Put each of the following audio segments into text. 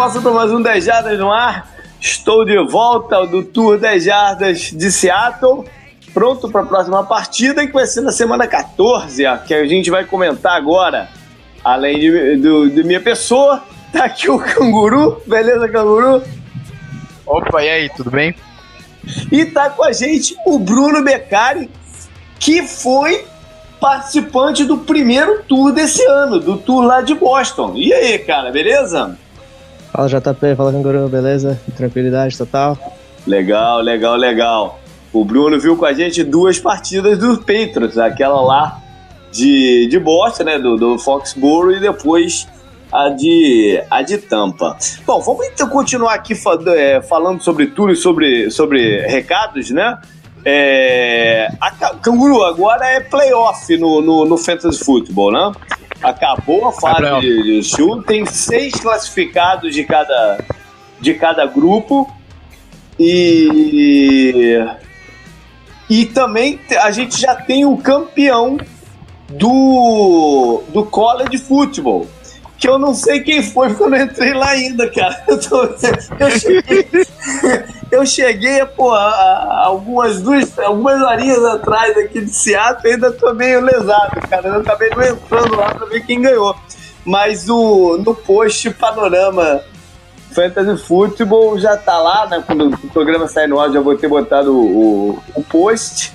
Costa para mais um 10 Jardas no ar. Estou de volta do Tour 10 Jardas de Seattle. Pronto para a próxima partida, que vai ser na semana 14, que a gente vai comentar agora. Além de, do, de minha pessoa, tá aqui o Canguru. Beleza, Canguru? Opa, e aí, tudo bem? E tá com a gente o Bruno Beccari, que foi participante do primeiro tour desse ano, do tour lá de Boston. E aí, cara, beleza? Fala JP, fala Canguru, beleza? Tranquilidade total? Legal, legal, legal. O Bruno viu com a gente duas partidas dos Patriots, aquela lá de, de Boston, né, do, do Foxborough e depois a de, a de Tampa. Bom, vamos então continuar aqui é, falando sobre tudo e sobre, sobre recados, né? É, a Canguru agora é playoff no, no, no Fantasy Football, né? Acabou a fase é de, de show, tem seis classificados de cada, de cada grupo e e também a gente já tem o campeão do do college football que eu não sei quem foi, porque eu não entrei lá ainda, cara. Eu, tô, eu cheguei, eu cheguei pô, algumas duas, algumas horinhas atrás aqui de Seattle, ainda tô meio lesado, cara. Eu acabei não entrando lá pra ver quem ganhou. Mas o, no post panorama Fantasy Football já tá lá, né? Quando o programa sair no ar, já vou ter botado o, o, post.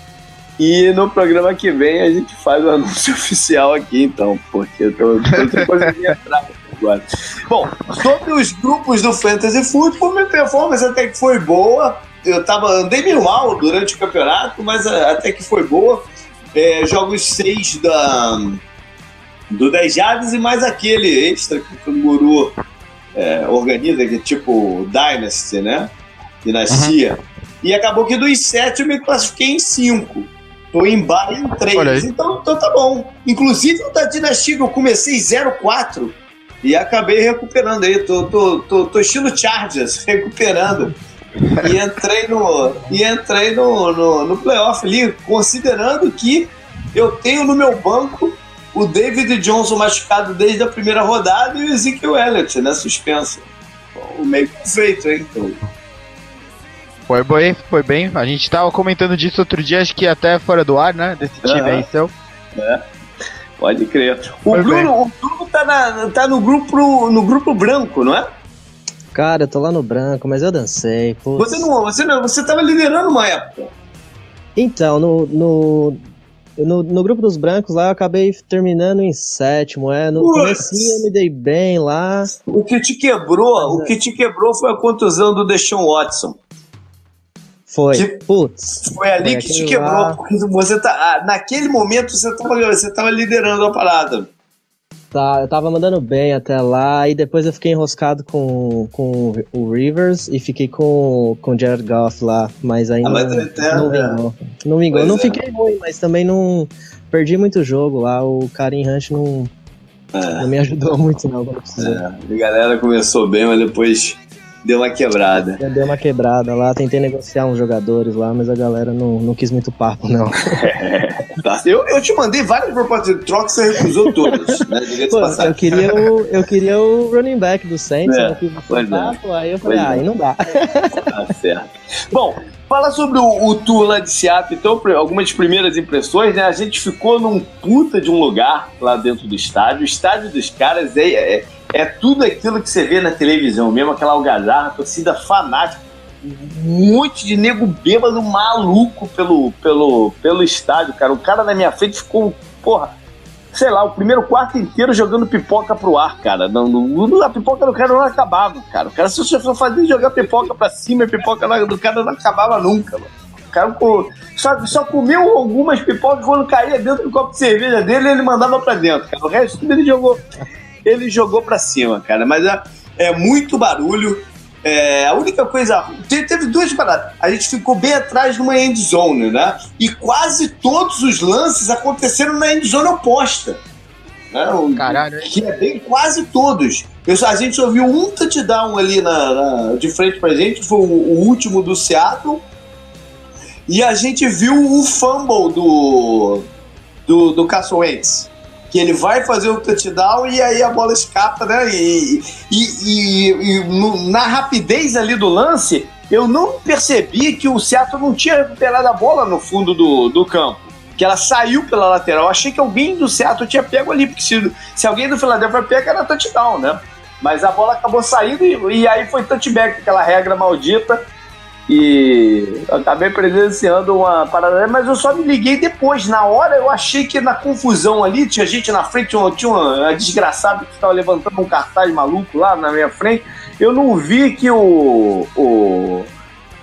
E no programa que vem a gente faz o anúncio oficial aqui, então, porque eu tô, tô conseguindo entrar agora. Bom, sobre os grupos do Fantasy Football, minha performance até que foi boa. Eu tava, andei meio mal durante o campeonato, mas até que foi boa. É, jogos 6 da, do 10 Jades e mais aquele extra que o Guru é, organiza, que é tipo Dynasty, né? Dinastia. Uhum. E acabou que dos 7 eu me classifiquei em 5. Tô em bar em 3. Então, então tá bom. Inclusive o da Dinastia eu comecei 0-4 e acabei recuperando aí. Tô, tô, tô, tô estilo Chargers, recuperando. e entrei no, e entrei no, no, no playoff ali, considerando que eu tenho no meu banco o David Johnson machucado desde a primeira rodada e o Ezekiel Elliott, né, suspenso. O meio perfeito, hein? Então. Foi bem, foi bem. A gente tava comentando disso outro dia, acho que até fora do ar, né? Desse time uhum. aí, seu. É. Pode crer. O Bruno, o Bruno tá, na, tá no, grupo, no grupo branco, não é? Cara, eu tô lá no branco, mas eu dancei. Você não, você não, você tava liderando uma época. Então, no, no, no, no, grupo dos brancos lá eu acabei terminando em sétimo, é. No começo eu me dei bem lá. O que te quebrou, o que te quebrou foi a contusão do Deshaun Watson. Foi. Que, Putz. Foi ali foi que te quebrou, lá. porque você tá. Ah, naquele momento você tava, você tava liderando a parada. Tá, eu tava mandando bem até lá, e depois eu fiquei enroscado com, com o Rivers e fiquei com, com o Jared Goff lá, mas ainda ah, mas não, é, não vingou. É. Não vingou. não é. fiquei ruim, mas também não. Perdi muito jogo lá, o Karim Hunt não. É. Não me ajudou muito, não. É, a galera começou bem, mas depois Deu uma quebrada. Já deu uma quebrada lá, tentei negociar uns jogadores lá, mas a galera não, não quis muito papo, não. tá. eu, eu te mandei várias propostas de troca, você recusou todas, né? Pô, eu, queria o, eu queria o running back do Saints, é, papo, aí eu falei, ah, aí não dá. Tá certo. Bom, Fala sobre o, o tour lá de Seattle, então, algumas primeiras impressões, né? A gente ficou num puta de um lugar lá dentro do estádio. O estádio dos caras é, é, é tudo aquilo que você vê na televisão mesmo, aquela algazarra, torcida fanática, um monte de nego bêbado maluco pelo, pelo, pelo estádio, cara. O cara na minha frente ficou, porra, sei lá, o primeiro quarto inteiro jogando pipoca pro ar, cara. Não, não, a pipoca do cara não acabava, cara. O cara só fazia jogar pipoca pra cima a pipoca do cara não acabava nunca, mano. O cara só, só comeu algumas pipocas quando caía dentro do copo de cerveja dele ele mandava pra dentro, cara. O resto ele jogou ele jogou para cima, cara. Mas é, é muito barulho. É, a única coisa. Teve duas paradas. A gente ficou bem atrás de uma end zone, né? E quase todos os lances aconteceram na end zone oposta. Né? Caralho. Que é bem quase todos. Eu, a gente só viu um touchdown ali na, na, de frente pra gente, foi o, o, último do Seattle. E a gente viu o fumble do, do, do Casso Wentz que ele vai fazer o touchdown e aí a bola escapa, né? E, e, e, e no, na rapidez ali do lance, eu não percebi que o Seattle não tinha recuperado a bola no fundo do, do campo. Que ela saiu pela lateral. Eu achei que alguém do Seattle tinha pego ali, porque se, se alguém do Philadelphia pega, era touchdown, né? Mas a bola acabou saindo e, e aí foi touchback, aquela regra maldita e acabei presenciando uma parada, mas eu só me liguei depois. Na hora eu achei que na confusão ali, tinha gente na frente, tinha uma, tinha uma desgraçada que estava levantando um cartaz maluco lá na minha frente. Eu não vi que o, o,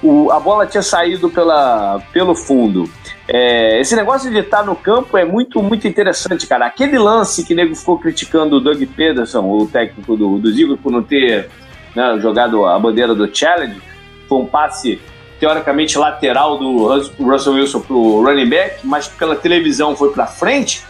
o a bola tinha saído pela, pelo fundo. É, esse negócio de estar no campo é muito, muito interessante, cara. Aquele lance que o nego ficou criticando o Doug Pederson, o técnico do, do Ziggler, por não ter né, jogado a bandeira do Challenge foi um passe teoricamente lateral do Russell Wilson pro running back, mas pela televisão foi para frente.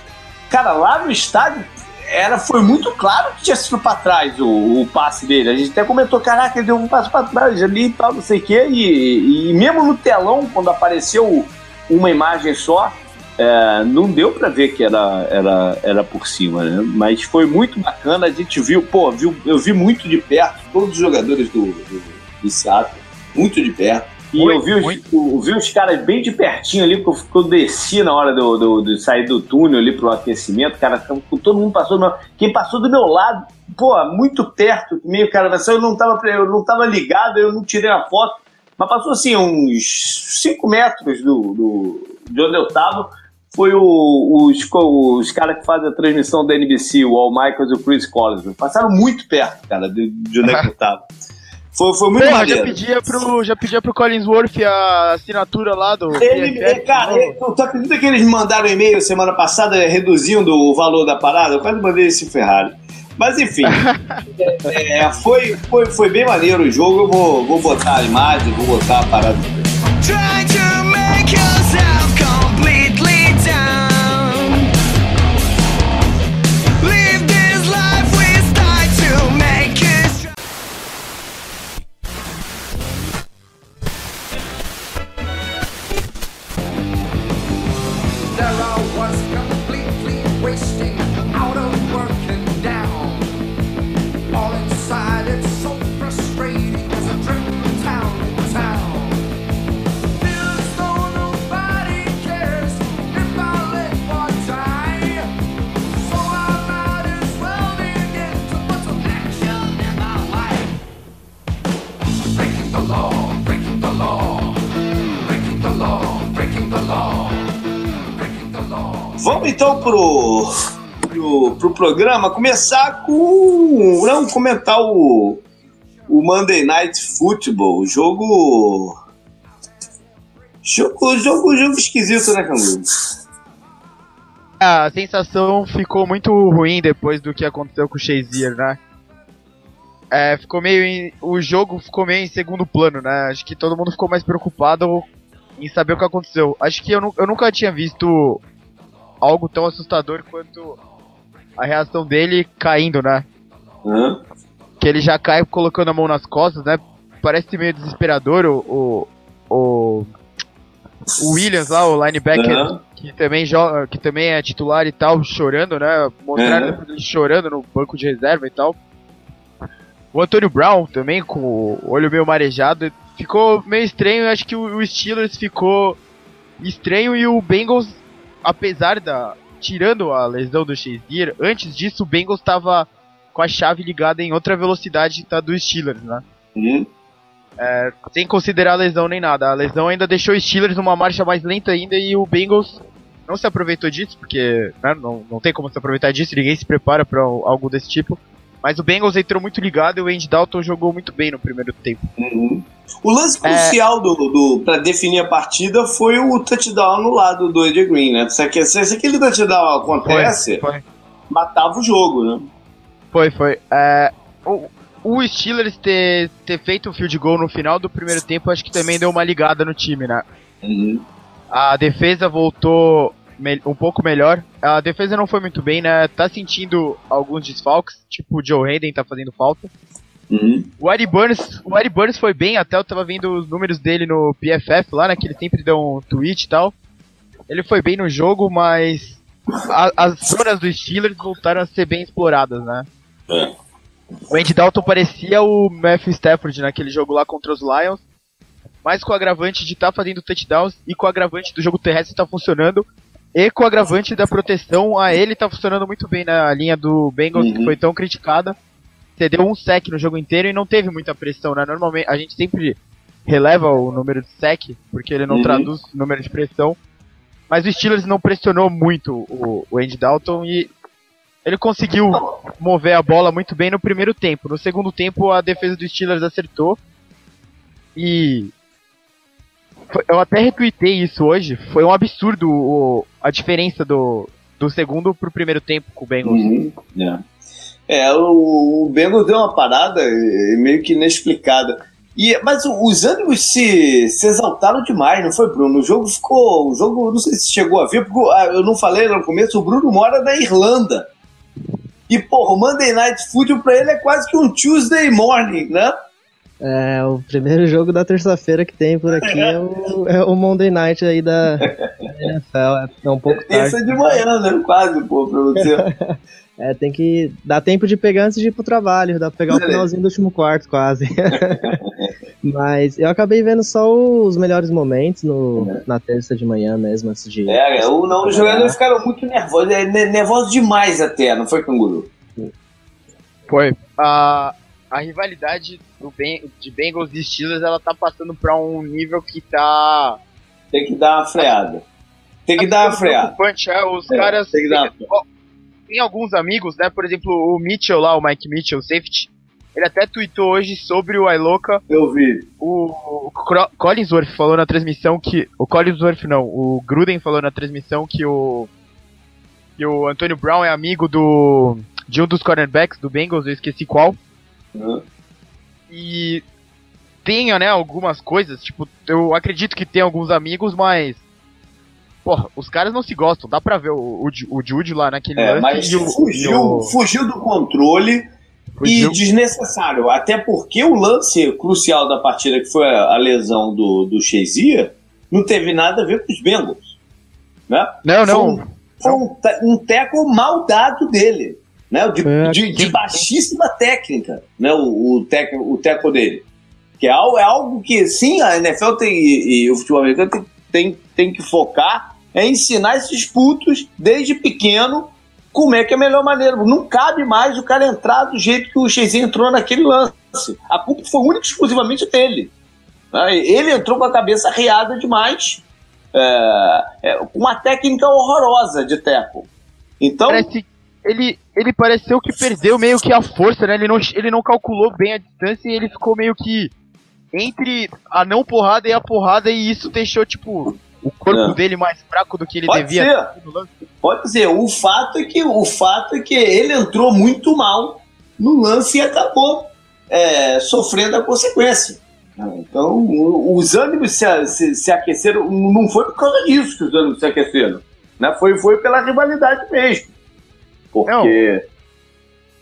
Cara, lá no estádio era, foi muito claro que tinha sido para trás o, o, passe dele. A gente até comentou, caraca, ele deu um passo para trás ali e tal, não sei o quê. E, e mesmo no telão, quando apareceu uma imagem só, é, não deu para ver que era, era, era por cima, né? Mas foi muito bacana. A gente viu, pô, viu, eu vi muito de perto todos os jogadores do, do, do Seattle muito de perto. E muito, eu, vi os, eu vi os caras bem de pertinho ali, porque eu desci na hora do, do, de sair do túnel ali pro aquecimento, cara, todo mundo passou, meu, quem passou do meu lado, pô, muito perto, meio cara, eu não tava, eu não tava ligado, eu não tirei a foto, mas passou assim uns 5 metros do, do, de onde eu tava, foi o, os, os caras que fazem a transmissão da NBC, o Al Michaels e o Chris Collins, passaram muito perto, cara, de, de onde é eu tava. Foi, foi muito Porra, maneiro. Já pedia, pro, já pedia pro Collinsworth a assinatura lá do. Ele, PFF, cara, ele, tu acredita que eles me mandaram um e-mail semana passada reduzindo o valor da parada? Eu quase mandei esse Ferrari. Mas enfim, é, é, foi, foi, foi bem maneiro o jogo. Eu vou, vou botar a imagem, vou botar a parada. Try to make pro, pro programa começar com. Não, comentar o, o Monday Night Football. Jogo. Jogo, jogo, jogo esquisito, né, Canguru? A sensação ficou muito ruim depois do que aconteceu com o Shazier, né? É, ficou meio em, o jogo ficou meio em segundo plano, né? Acho que todo mundo ficou mais preocupado em saber o que aconteceu. Acho que eu, eu nunca tinha visto algo tão assustador quanto a reação dele caindo, né? Que ele já cai colocando a mão nas costas, né? Parece meio desesperador o. o, o, o Williams lá, o linebacker, que, também joga, que também é titular e tal, chorando, né? Mostraram ele chorando no banco de reserva e tal. O Antônio Brown também, com o olho meio marejado, ficou meio estranho. Acho que o Steelers ficou estranho e o Bengals apesar da. Tirando a lesão do Shazier, antes disso o Bengals estava com a chave ligada em outra velocidade tá, do Steelers, né? Uhum. É, sem considerar a lesão nem nada. A lesão ainda deixou o Steelers numa marcha mais lenta ainda e o Bengals não se aproveitou disso, porque né, não, não tem como se aproveitar disso, ninguém se prepara para algo desse tipo. Mas o Bengals entrou muito ligado e o Andy Dalton jogou muito bem no primeiro tempo. Uhum. O lance é. crucial é... do, do para definir a partida foi o touchdown no lado do Ed Green, né? Se, se, se aquele touchdown acontece, foi, foi. matava o jogo, né? Foi, foi. É, o, o Steelers ter, ter feito o field goal no final do primeiro tempo, acho que também deu uma ligada no time, né? Uhum. A defesa voltou um pouco melhor. A defesa não foi muito bem, né? Tá sentindo alguns desfalques, tipo o Joe Hayden tá fazendo falta. Uhum. O Eddie Burns, o Eddie Burns foi bem, até eu tava vendo os números dele no PFF lá, né? Que ele sempre deu um tweet e tal. Ele foi bem no jogo, mas a, as zonas dos Steelers voltaram a ser bem exploradas, né? É. O Andy Dalton parecia o Matthew Stafford naquele jogo lá contra os Lions, mas com o agravante de estar tá fazendo touchdowns e com o agravante do jogo terrestre estar tá funcionando, e com o agravante da proteção a ele tá funcionando muito bem na linha do Bengals, uhum. que foi tão criticada. Cedeu um sec no jogo inteiro e não teve muita pressão, né? Normalmente a gente sempre releva o número de sec, porque ele não uhum. traduz o número de pressão. Mas o Steelers não pressionou muito o, o Andy Dalton e ele conseguiu mover a bola muito bem no primeiro tempo. No segundo tempo, a defesa dos Steelers acertou. E. Eu até retuitei isso hoje. Foi um absurdo o, a diferença do, do segundo pro primeiro tempo com o Bengals. Uhum, yeah. É, o, o Bengals deu uma parada meio que inexplicada. E, mas os ânimos se, se exaltaram demais, não foi, Bruno? O jogo ficou. O jogo, não sei se chegou a ver, porque ah, eu não falei no começo, o Bruno mora na Irlanda. E, porra, o Monday Night Football pra ele é quase que um Tuesday morning, né? É, o primeiro jogo da terça-feira que tem por aqui é o, é o Monday Night aí da, NFL. É um pouco tarde. Terça de manhã, né? Quase, pô, pra você. É, tem que dar tempo de pegar antes de ir pro trabalho, dá pra pegar o finalzinho do último quarto, quase. Mas eu acabei vendo só os melhores momentos no, é. na terça de manhã mesmo, antes de. É, o, não, os jogadores ficaram muito nervosos, é, nervosos demais até, não foi, Canguru? Foi. A, a rivalidade do ben, de Bengals e Steelers, ela tá passando pra um nível que tá. Tem que dar uma freada. Tem que tá dar uma freada. É, os é, caras. Tem que dar uma tem alguns amigos, né? Por exemplo, o Mitchell lá, o Mike Mitchell, safety. Ele até tweetou hoje sobre o Iloca. Eu vi. O, o Collinsworth falou na transmissão que. O Collinsworth não, o Gruden falou na transmissão que o. Que o Antonio Brown é amigo do. De um dos cornerbacks do Bengals, eu esqueci qual. Uhum. E tenha, né, algumas coisas, tipo, eu acredito que tem alguns amigos, mas Porra, os caras não se gostam, dá pra ver o, o, o Jude lá naquele é, lance. Mas o, fugiu, o... fugiu do controle fugiu. e desnecessário. Até porque o lance crucial da partida, que foi a, lesão do, do Shazier, não teve nada a ver com os Bengals. Né? Não, não. Foi um, um, um teco mal dado dele. Né? De, é, de, de baixíssima técnica, né? o, o, teco, o teco dele. Que é algo, é algo que, sim, a NFL tem, e, e o futebol americano tem, tem, tem que focar é ensinar esses putos desde pequeno como é que é a melhor maneira. Não cabe mais o cara entrar do jeito que o Chezinho entrou naquele lance. A culpa foi única e exclusivamente dele. Né? Ele entrou com a cabeça riada demais, é, é, uma técnica horrorosa de teco. Então. Parece, ele, ele pareceu que perdeu meio que a força, né? Ele não, ele não calculou bem a distância e ele ficou meio que entre a não porrada e a porrada, e isso deixou, tipo, o corpo é. dele mais fraco do que ele Pode devia. Ser. Pode ser. O fato é que o fato é que ele entrou muito mal no lance e acabou é, sofrendo a consequência. Então, os ânimos se, se, se, aqueceram. Não foi por causa disso que os ânimos se aqueceram. Né? Foi, foi pela rivalidade mesmo. Porque. Não,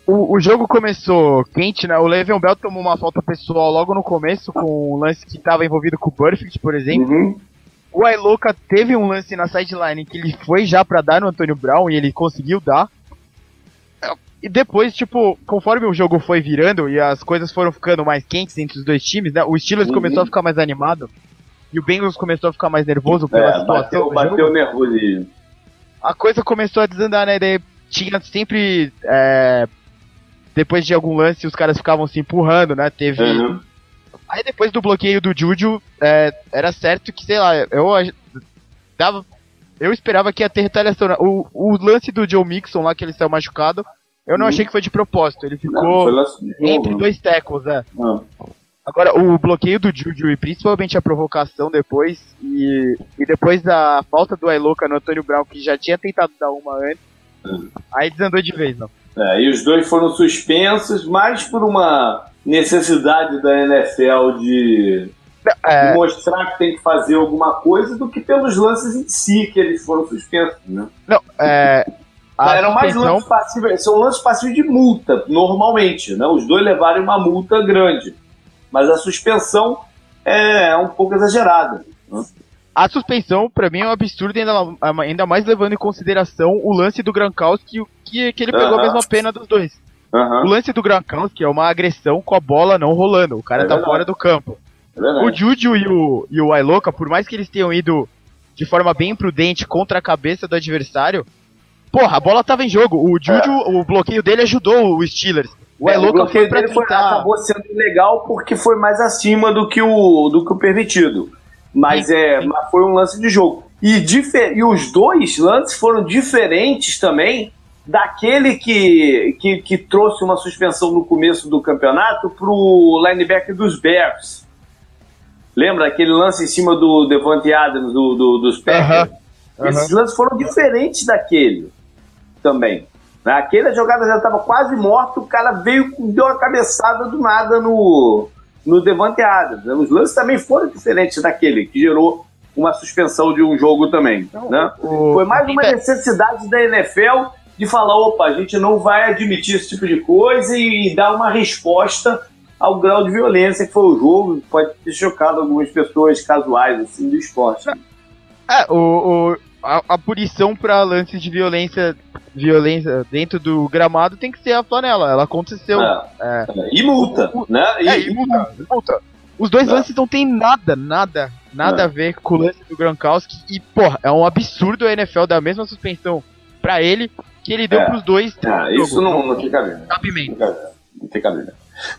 o, o jogo começou quente, né? O Le'Veon Bell tomou uma falta pessoal logo no começo, com um lance que estava envolvido com o Perfect, por exemplo. Uhum. O Ailoca teve um lance na sideline que ele foi já para dar no Antônio Brown e ele conseguiu dar. E depois, tipo, conforme o jogo foi virando e as coisas foram ficando mais quentes entre os dois times, né? O Steelers uhum. começou a ficar mais animado e o Bengals começou a ficar mais nervoso pela é, situação. Bateu, bateu nervoso. A coisa começou a desandar, né? Daí tinha sempre. É, depois de algum lance, os caras ficavam se empurrando, né? Teve. Uhum Aí depois do bloqueio do Juju, é, era certo que, sei lá, eu dava. Eu esperava que ia ter retaliação. Né? O, o lance do Joe Mixon lá, que ele saiu machucado, eu não uhum. achei que foi de propósito. Ele ficou não, entre dois tackles, é. Não. Agora, o bloqueio do Juju e principalmente a provocação depois, e, e depois da falta do Ailoca no Antônio Brown, que já tinha tentado dar uma antes. Aí desandou de vez, não. É, e os dois foram suspensos, mais por uma necessidade da NFL de, é... mostrar que tem que fazer alguma coisa do que pelos lances em si que eles foram suspensos, né? Não, é... Eram mais lances passivos, são lances passivos de multa, normalmente, né? Os dois levaram uma multa grande, mas a suspensão é um pouco exagerada. Né? A suspensão, para mim, é um absurdo, ainda, ainda mais levando em consideração o lance do Gronkowski, que, que ele pegou a mesma pena dos dois. O lance do Gronkowski é uma agressão com a bola não rolando, o cara é tá verdade. fora do campo. É o Juju e o, e o Iloka, por mais que eles tenham ido de forma bem imprudente contra a cabeça do adversário, porra, a bola tava em jogo. O Juju, é. o bloqueio dele ajudou o Steelers. O é, Iloka foi pra tentar... foi, acabou sendo legal porque foi mais acima do que o, do que o permitido. Mas, sim, é, sim. mas foi um lance de jogo. E, e os dois lances foram diferentes também daquele que, que, que trouxe uma suspensão no começo do campeonato pro linebacker dos Bears. Lembra aquele lance em cima do Devante Adams, do, do dos Packers? Uhum. Esses lances foram diferentes daquele também. Aquele jogada já estava quase morto, o cara veio deu uma cabeçada do nada no, no Devante Adams. Os lances também foram diferentes daquele, que gerou uma suspensão de um jogo também. Então, né? o... Foi mais uma necessidade da NFL de falar: opa, a gente não vai admitir esse tipo de coisa e, e dar uma resposta ao grau de violência que foi o jogo, pode ter chocado algumas pessoas casuais assim, do esporte. É, o, o a, a punição para lances de violência violência dentro do gramado tem que ser a flanela. Ela aconteceu. É, é. E multa, o, né? E, é, e multa, multa. Os dois é. lances não tem nada, nada, nada é. a ver com o lance do Gronkowski. E, porra, é um absurdo a NFL dar a mesma suspensão para ele que ele deu é. pros dois. É, isso não, não fica bem. Não fica bem.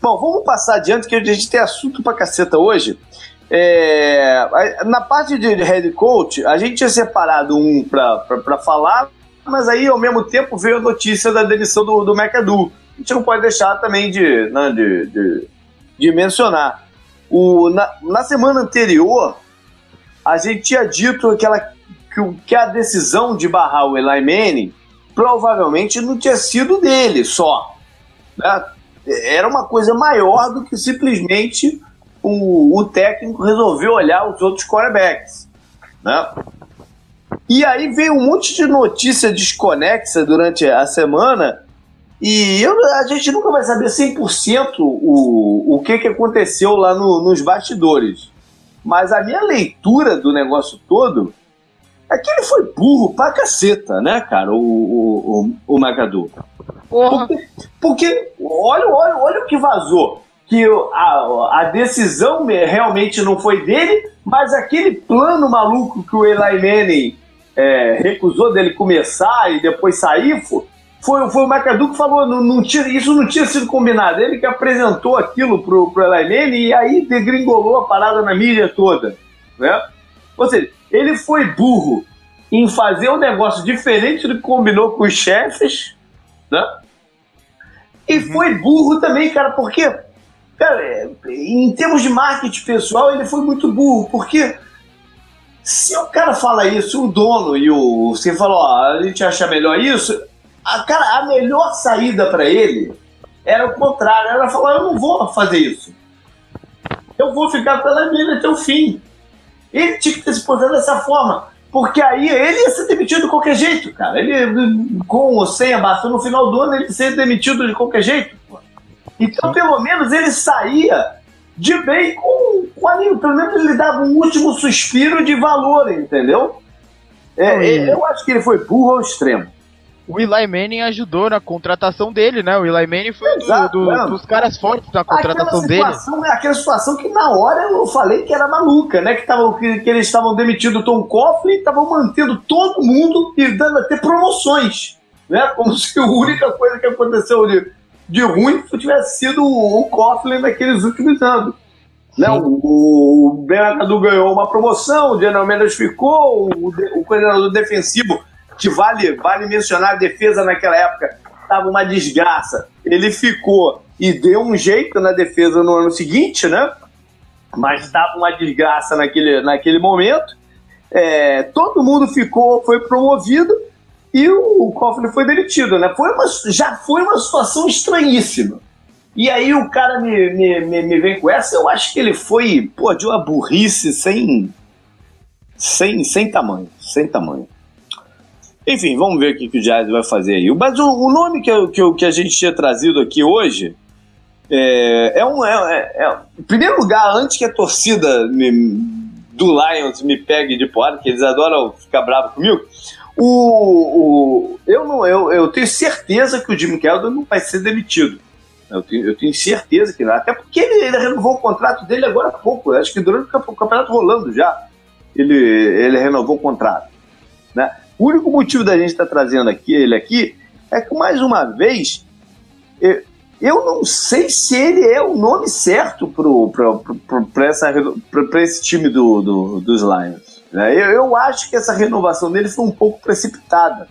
Bom, vamos passar adiante, que a gente tem assunto pra caceta hoje. É, na parte de head coach, a gente tinha separado um para falar, mas aí ao mesmo tempo veio a notícia da demissão do, do McAdoo. A gente não pode deixar também de, né, de, de, de, mencionar. O, na, na semana anterior, a gente tinha dito aquela, que, que a decisão de barrar o Eli Manning provavelmente não tinha sido dele só. Né? era uma coisa maior do que simplesmente o, o técnico resolveu olhar os outros quarterbacks. Né? E aí veio um monte de notícia desconexa durante a semana e eu, a gente nunca vai saber 100% o, o que, que aconteceu lá no, nos bastidores. Mas a minha leitura do negócio todo é que ele foi burro pra caceta, né, cara, o, o, o, o Macadu. Porque, porque olha, olha, olha o que vazou. Que a, a decisão realmente não foi dele, mas aquele plano maluco que o Eli Manning é, recusou dele começar e depois sair, foi, foi, o McAdoo que falou, não, não tinha, isso não tinha sido combinado. Ele que apresentou aquilo pro, pro Eli Manning e aí degringolou a parada na mídia toda. Né? Ou seja, ele foi burro em fazer um negócio diferente do que combinou com os chefes, né? E uhum. foi burro também, cara, porque, cara, em termos de marketing pessoal, ele foi muito burro, porque se o cara fala isso, o dono e o. Você falou, ó, a gente acha melhor isso, a, cara, a melhor saída para ele era o contrário. Ela falou, eu não vou fazer isso. Eu vou ficar pela minha até o fim. Ele tinha que ter se portado dessa forma. Porque aí ele ia ser demitido de qualquer jeito, cara. Ele, com ou sem a basta, no final do ano, ele ia ser demitido de qualquer jeito. Pô. Então, pelo menos, ele saía de bem com, com a Pelo menos ele dava um último suspiro de valor, entendeu? É, eu acho que ele foi burro ao extremo o Eli Manning ajudou na contratação dele, né? O Eli Manning foi Exato, do, do, dos caras fortes na contratação aquela situação, dele. Aquela situação que na hora eu falei que era maluca, né? Que, tava, que, que eles estavam demitindo o Tom Coughlin e estavam mantendo todo mundo e dando até promoções, né? Como se a única coisa que aconteceu de, de ruim tivesse sido o Coughlin naqueles últimos anos. Né? O, o Ben ganhou uma promoção, o General Mendes ficou, o, o coordenador defensivo que vale, vale mencionar a defesa naquela época, estava uma desgraça. Ele ficou e deu um jeito na defesa no ano seguinte, né? Mas estava uma desgraça naquele, naquele momento. É, todo mundo ficou, foi promovido e o, Coughlin foi demitido, né? Foi uma, já foi uma situação estranhíssima. E aí o cara me, me, me, me, vem com essa, eu acho que ele foi, pô, de uma burrice sem, sem, sem tamanho, sem tamanho. Enfim, vamos ver o que, que o Jazz vai fazer aí. Mas o, o nome que, que, que a gente tinha trazido aqui hoje é, é um. É, é, é, em primeiro lugar, antes que a torcida me, do Lions me pegue de porrada, que eles adoram ficar bravos comigo. O, o, eu, não, eu, eu tenho certeza que o Jim Keldon não vai ser demitido. Eu tenho, eu tenho certeza que não. Até porque ele, ele, renovou o contrato dele agora há pouco. Acho que durante o campeonato rolando já. Ele, ele renovou o contrato. Né? O único motivo da gente estar tá trazendo aqui, ele aqui é que, mais uma vez, eu, eu não sei se ele é o nome certo para esse time do, do, dos Lions. Né? Eu, eu acho que essa renovação dele foi um pouco precipitada.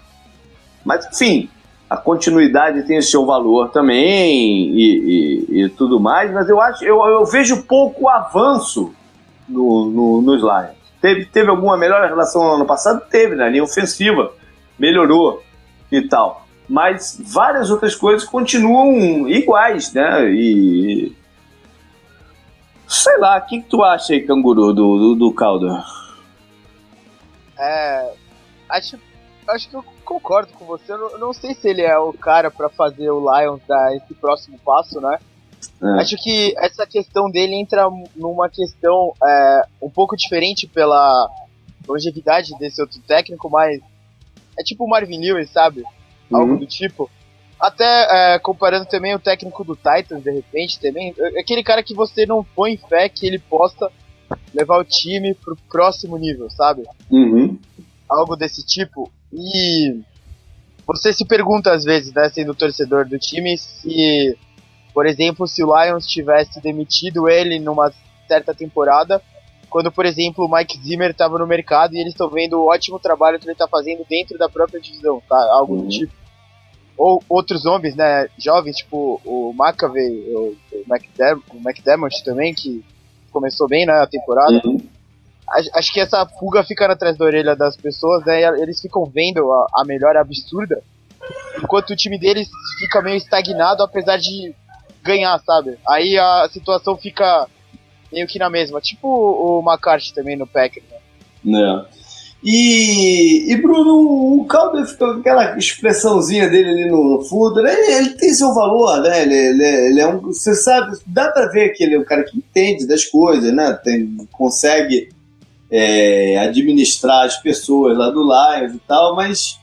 Mas, enfim, a continuidade tem o seu valor também e, e, e tudo mais, mas eu acho eu, eu vejo pouco avanço no, no, nos Lions. Teve, teve alguma melhor relação no ano passado? Teve, na né? linha ofensiva, melhorou e tal. Mas várias outras coisas continuam iguais, né? E. Sei lá, o que, que tu acha aí, canguru, do, do, do Calder? É. Acho, acho que eu concordo com você. Eu não, não sei se ele é o cara para fazer o Lions dar esse próximo passo, né? É. Acho que essa questão dele entra numa questão é, um pouco diferente pela longevidade desse outro técnico, mas é tipo o Marvin Lewis, sabe? Uhum. Algo do tipo. Até é, comparando também o técnico do Titans, de repente, também. É, aquele cara que você não põe fé que ele possa levar o time pro próximo nível, sabe? Uhum. Algo desse tipo. E você se pergunta às vezes, né, sendo torcedor do time, se por exemplo, se o Lions tivesse demitido ele numa certa temporada, quando, por exemplo, o Mike Zimmer estava no mercado e eles estão vendo o ótimo trabalho que ele está fazendo dentro da própria divisão, tá? Algo uhum. do tipo. Ou outros nomes, né, jovens, tipo o McAvey, o, o, McDermott também, que começou bem na né, temporada. Uhum. Acho que essa pulga fica atrás da orelha das pessoas, né? Eles ficam vendo a, a melhora absurda, enquanto o time deles fica meio estagnado, apesar de ganhar, sabe? Aí a situação fica meio que na mesma. Tipo o McCarthy também no Packers, né? É. E, e Bruno, o Calder ficou com aquela expressãozinha dele ali no, fundo, ele, né? ele, tem seu valor, né? Ele, ele, ele, é um. Você sabe, dá pra ver que ele é um cara que entende das coisas, né? Tem, consegue é, administrar as pessoas lá do Lions e tal, mas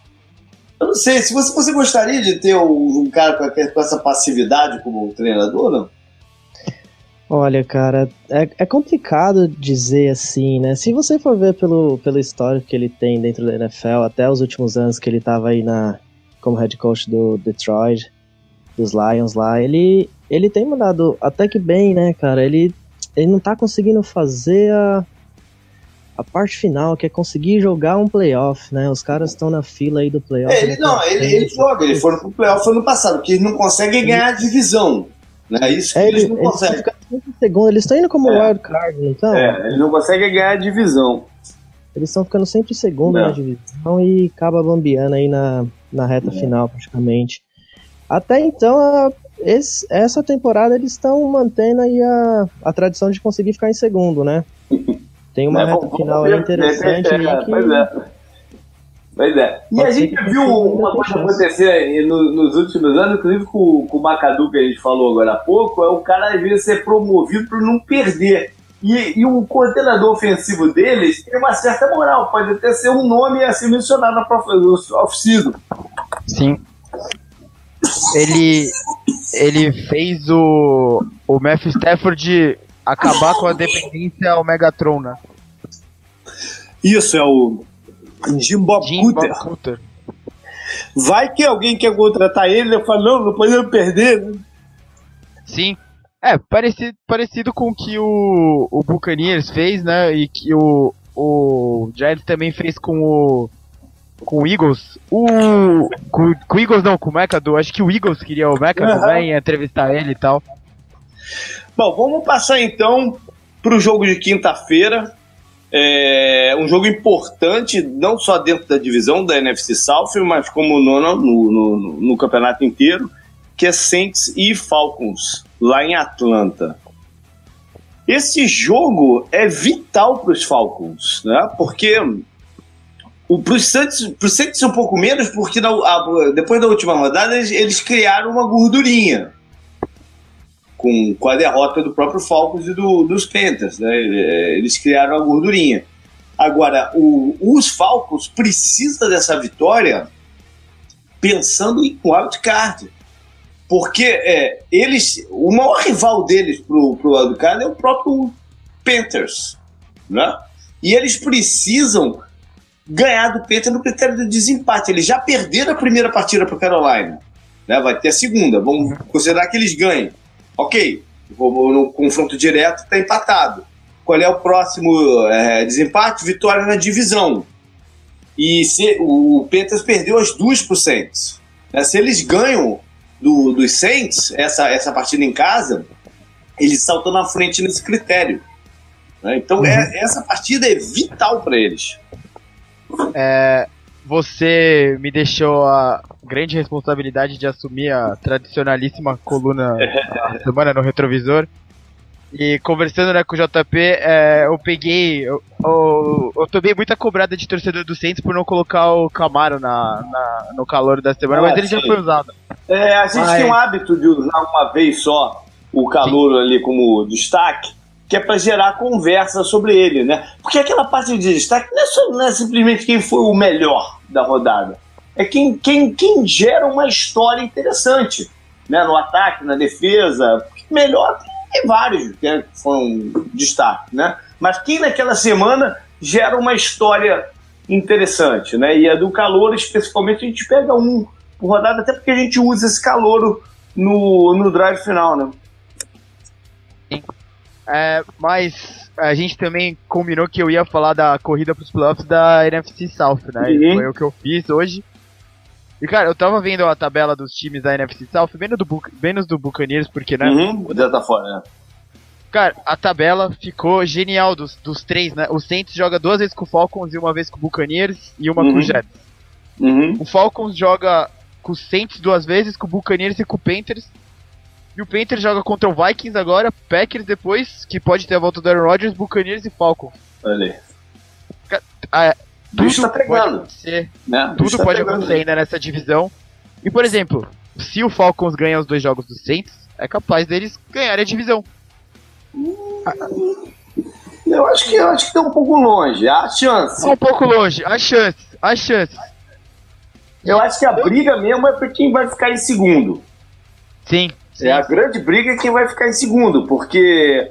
eu não sei, se você, você gostaria de ter um, um cara com, com, essa passividade como treinador, não? Olha, cara, é, é, complicado dizer assim, né? Se você for ver pelo, pelo histórico que ele tem dentro da NFL, até os últimos anos que ele estava aí na, como head coach do Detroit, dos Lions lá, ele, ele tem mandado até que bem, né, cara? Ele, ele não tá conseguindo fazer a, a parte final, que é conseguir jogar um playoff, né? Os caras estão na fila aí do playoff. É, ele, não, ele, ele joga, eles foram pro playoff ano passado, porque eles não conseguem ganhar a divisão. Né? Isso é, eles não eles conseguem. Segundo, eles estão indo como é. wild card, então. É, eles não conseguem ganhar a divisão. Eles estão ficando sempre segundo não. na divisão e acaba bambiando aí na, na reta final, praticamente. Até então, a, esse, essa temporada eles estão mantendo aí a, a tradição de conseguir ficar em segundo, né? Tem uma né? reta final aí interessante. É, que... Pois é. Pois é. E a gente viu uma coisa acontecer no, nos últimos anos, inclusive com, com o Macadu que a gente falou agora há pouco, é o cara às vezes ser promovido por não perder. E, e o coordenador ofensivo deles tem uma certa moral, pode até ser um nome a ser mencionado na off-season. Sim. Ele, ele fez o, o Matthew Stafford acabar com a dependência ao Megatron, né? Isso, é o Jim Bob Jim Cutter. Bob Cutter. Vai que alguém quer contratar ele, eu falo, não, não podemos perder, né? Sim. É, parecido, parecido com o que o, o Buccaneers fez, né? E que o, o Giants também fez com o com o Eagles. O, com, com o Eagles não, com o Mecado. Acho que o Eagles queria o Mecha uhum. também, entrevistar ele e tal. Bom, vamos passar então para o jogo de quinta-feira. É um jogo importante, não só dentro da divisão da NFC South, mas como no, no, no, no campeonato inteiro, que é Saints e Falcons, lá em Atlanta. Esse jogo é vital para os Falcons, né? Porque para os Saints, Saints um pouco menos, porque na, a, depois da última rodada eles, eles criaram uma gordurinha. Com, com a derrota do próprio Falcons e do, dos Panthers. Né? Eles criaram a gordurinha. Agora, o, os Falcons precisam dessa vitória pensando em wildcard. Porque é, eles, o maior rival deles pro, pro wildcard é o próprio Panthers. Né? E eles precisam ganhar do Panthers no critério de desempate. Eles já perderam a primeira partida para Carolina. Né? Vai ter a segunda. Vamos considerar que eles ganhem. Ok, no confronto direto está empatado. Qual é o próximo é, desempate? Vitória na divisão. E se, o Panthers perdeu as duas para o Saints. Né? Se eles ganham do, dos Saints, essa, essa partida em casa, eles saltam na frente nesse critério. Né? Então, é, uhum. é, essa partida é vital para eles. É, você me deixou a grande responsabilidade de assumir a tradicionalíssima coluna da semana no retrovisor. E conversando né, com o JP, é, eu peguei. Eu, eu, eu, tomei muita cobrada de torcedor do Saints por não colocar o Camaro na, na no calor da semana, ah, mas ele sim. já foi usado. É, a gente tem o hábito de usar uma vez só o calor sim. ali como destaque, que é para gerar conversa sobre ele, né? Porque aquela parte de destaque não é, só, não é simplesmente quem foi o melhor da rodada, é quem, quem, quem gera uma história interessante, né? No ataque, na defesa. Melhor tem vários que foram destaque, né? Mas quem naquela semana gera uma história interessante, né? E a do calor, especificamente, a gente pega um por rodada, até porque a gente usa esse calor no, no drive final, né? É, mas a gente também combinou que eu ia falar da corrida para os playoffs da NFC South, né? Uhum. Foi o que eu fiz hoje. E, cara, eu tava vendo a tabela dos times da NFC South, menos do, menos do Buccaneers, porque, né? Uhum, o tá fora, né? Cara, a tabela ficou genial dos, dos três, né? O Saints joga duas vezes com o Falcons e uma vez com o Buccaneers e uma uhum. com o Jets. Uhum. O Falcons joga com o Saints duas vezes, com o Buccaneers e com o Panthers. E o Panthers joga contra o Vikings agora, Packers depois, que pode ter a volta do Aaron Rodgers, Buccaneers e Falcons. Olha aí. Tudo tá pode acontecer, né? tudo tá pode acontecer ainda nessa divisão. E, por exemplo, se o Falcons ganha os dois jogos do Saints, é capaz deles ganharem a divisão. Eu acho que eu acho que tá um pouco longe. Há chance. um pouco longe, há chance, há chance. Eu acho que a briga mesmo é por quem vai ficar em segundo. Sim. É a grande briga é quem vai ficar em segundo, porque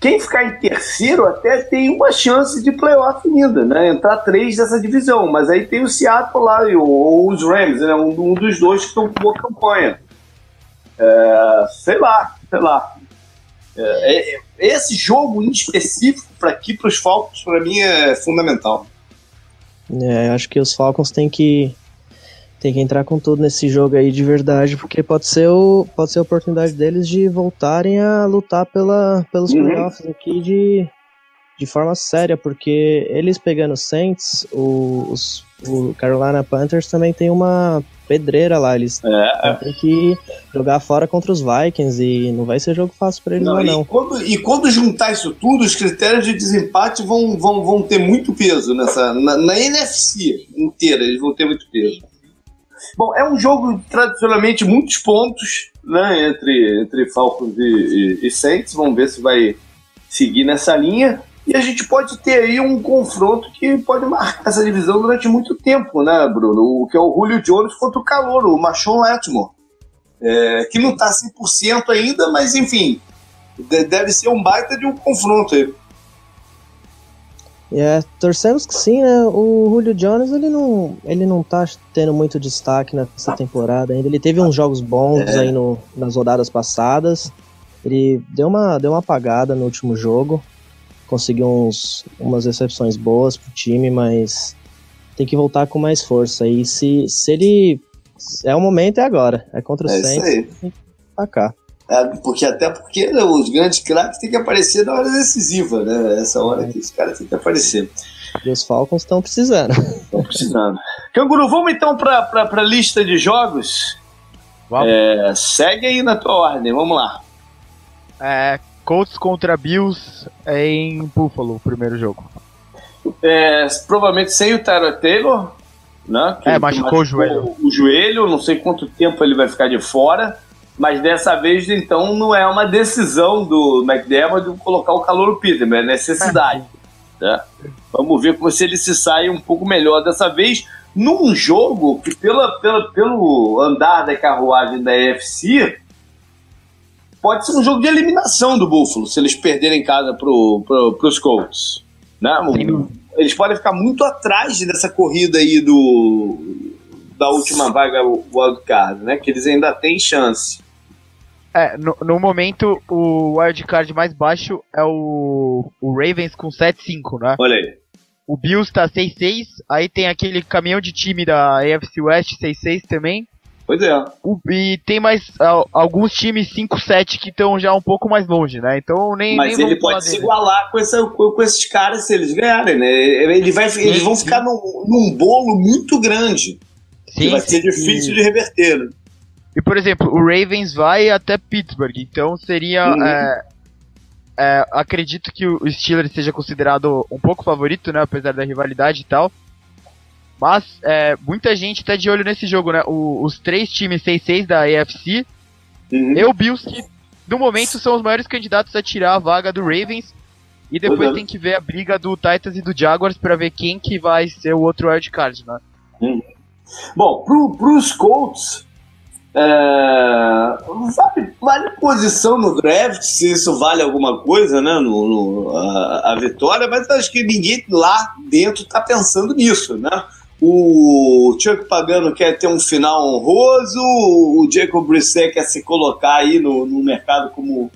quem ficar em terceiro até tem uma chance de playoff ainda, né? Entrar três dessa divisão, mas aí tem o Seattle lá ou os Rams, né? Um, um dos dois que estão com boa campanha. É, sei lá, sei lá. É, é, esse jogo em específico para aqui para os Falcons para mim é fundamental. É, acho que os Falcons têm que tem que entrar com tudo nesse jogo aí de verdade, porque pode ser, o, pode ser a oportunidade deles de voltarem a lutar pela, pelos uhum. playoffs aqui de, de forma séria, porque eles pegando Saints, os, o Carolina Panthers também tem uma pedreira lá, eles é. têm que jogar fora contra os Vikings e não vai ser jogo fácil para eles não, lá não. E quando, e quando juntar isso tudo, os critérios de desempate vão, vão, vão ter muito peso nessa na, na NFC inteira, eles vão ter muito peso. Bom, é um jogo tradicionalmente muitos pontos né, entre, entre Falcons e, e, e Saints. Vamos ver se vai seguir nessa linha. E a gente pode ter aí um confronto que pode marcar essa divisão durante muito tempo, né, Bruno? O que é o Julio Jones contra o calor, o Machon Letmore. É, que não está 100% ainda, mas enfim, deve ser um baita de um confronto aí. É, torcemos que sim, né? O Julio Jones, ele não, ele não tá tendo muito destaque nessa temporada ainda. Ele teve uns jogos bons é. aí no, nas rodadas passadas. Ele deu uma, deu uma apagada no último jogo. Conseguiu uns, umas recepções boas pro time, mas tem que voltar com mais força. E se, se ele. É o momento, é agora. É contra o é Saints. Tem que atacar. É, porque até porque né, os grandes craques têm que aparecer na hora decisiva, né? Essa hora que os caras têm que aparecer. E os Falcons estão precisando. Estão precisando. Canguru, vamos então para a lista de jogos? Vamos. É, segue aí na tua ordem, vamos lá. É, Colts contra Bills em Buffalo, o primeiro jogo. É, provavelmente sem o Tyler Taylor, né? Que é, machucou o joelho. O joelho, não sei quanto tempo ele vai ficar de fora. Mas dessa vez, então, não é uma decisão do McDermott de colocar o calor no Peterman, é necessidade. Né? Vamos ver como se ele se sai um pouco melhor dessa vez num jogo que, pela, pela, pelo andar da carruagem da EFC, pode ser um jogo de eliminação do Buffalo, se eles perderem casa para pro, os Colts. Né? Eles podem ficar muito atrás dessa corrida aí do, da última vaga wildcard, né? Que eles ainda têm chance. É, no, no momento, o wildcard mais baixo é o, o Ravens com 7-5, né? Olha aí. O Bills tá 6-6, aí tem aquele caminhão de time da AFC West 6-6 também. Pois é. O, e tem mais alguns times 5-7 que estão já um pouco mais longe, né? Então nem. Mas nem ele pode se igualar com, essa, com, com, esses caras se eles ganharem, né? Ele vai, sim, eles vão sim. ficar num, num, bolo muito grande. Sim, vai ser difícil de reverter. E por exemplo, o Ravens vai até Pittsburgh, então seria. Uhum. É, é, acredito que o Steelers seja considerado um pouco favorito, né? Apesar da rivalidade e tal. Mas é, muita gente tá de olho nesse jogo, né? O, os três times 6-6 da AFC uhum. e o Bills, que no momento são os maiores candidatos a tirar a vaga do Ravens. E depois uhum. tem que ver a briga do Titans e do Jaguars para ver quem que vai ser o outro wildcard, né? Uhum. Bom, pro, pros Colts, é, vale, posição no draft, se isso vale alguma coisa, né? No, no a, a, vitória, mas acho que ninguém lá dentro tá pensando nisso, né? O Chuck Pagano quer ter um final honroso, o Jacob Brissett quer se colocar aí no, no mercado como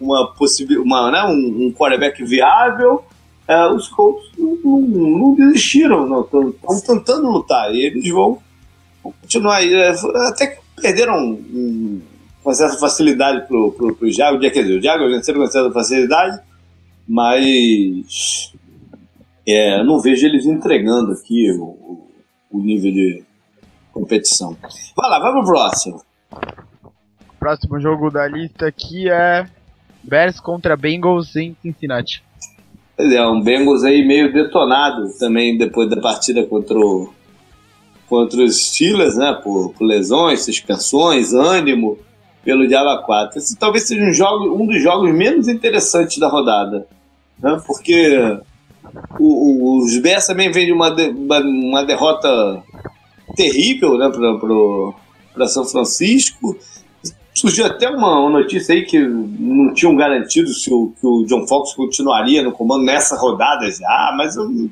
uma possibilidade, uma, né, um, um quarterback viável. É, os Colts não, não, não desistiram, estão tentando lutar e eles vão continuar aí. É, até que perderam um, com certa facilidade pro, pro, pro Jago, quer dizer, o Jago venceram com certa facilidade, mas é, não vejo eles entregando aqui o, o nível de competição. Vai lá, vamos pro próximo. Próximo jogo da lista aqui é Bears contra Bengals em Cincinnati. É, um Bengals aí meio detonado também depois da partida contra o contra os Steelers, né? Por, por lesões, suspensões, ânimo, pelo Diaba 4. Esse talvez seja um, jogo, um dos jogos menos interessantes da rodada, né? Porque o, o, os Bears também vêm de uma, de, uma derrota terrível, né? Para São Francisco. Surgiu até uma, uma, notícia aí que não tinham garantido se o, que o John Fox continuaria no comando nessa rodada já, mas eu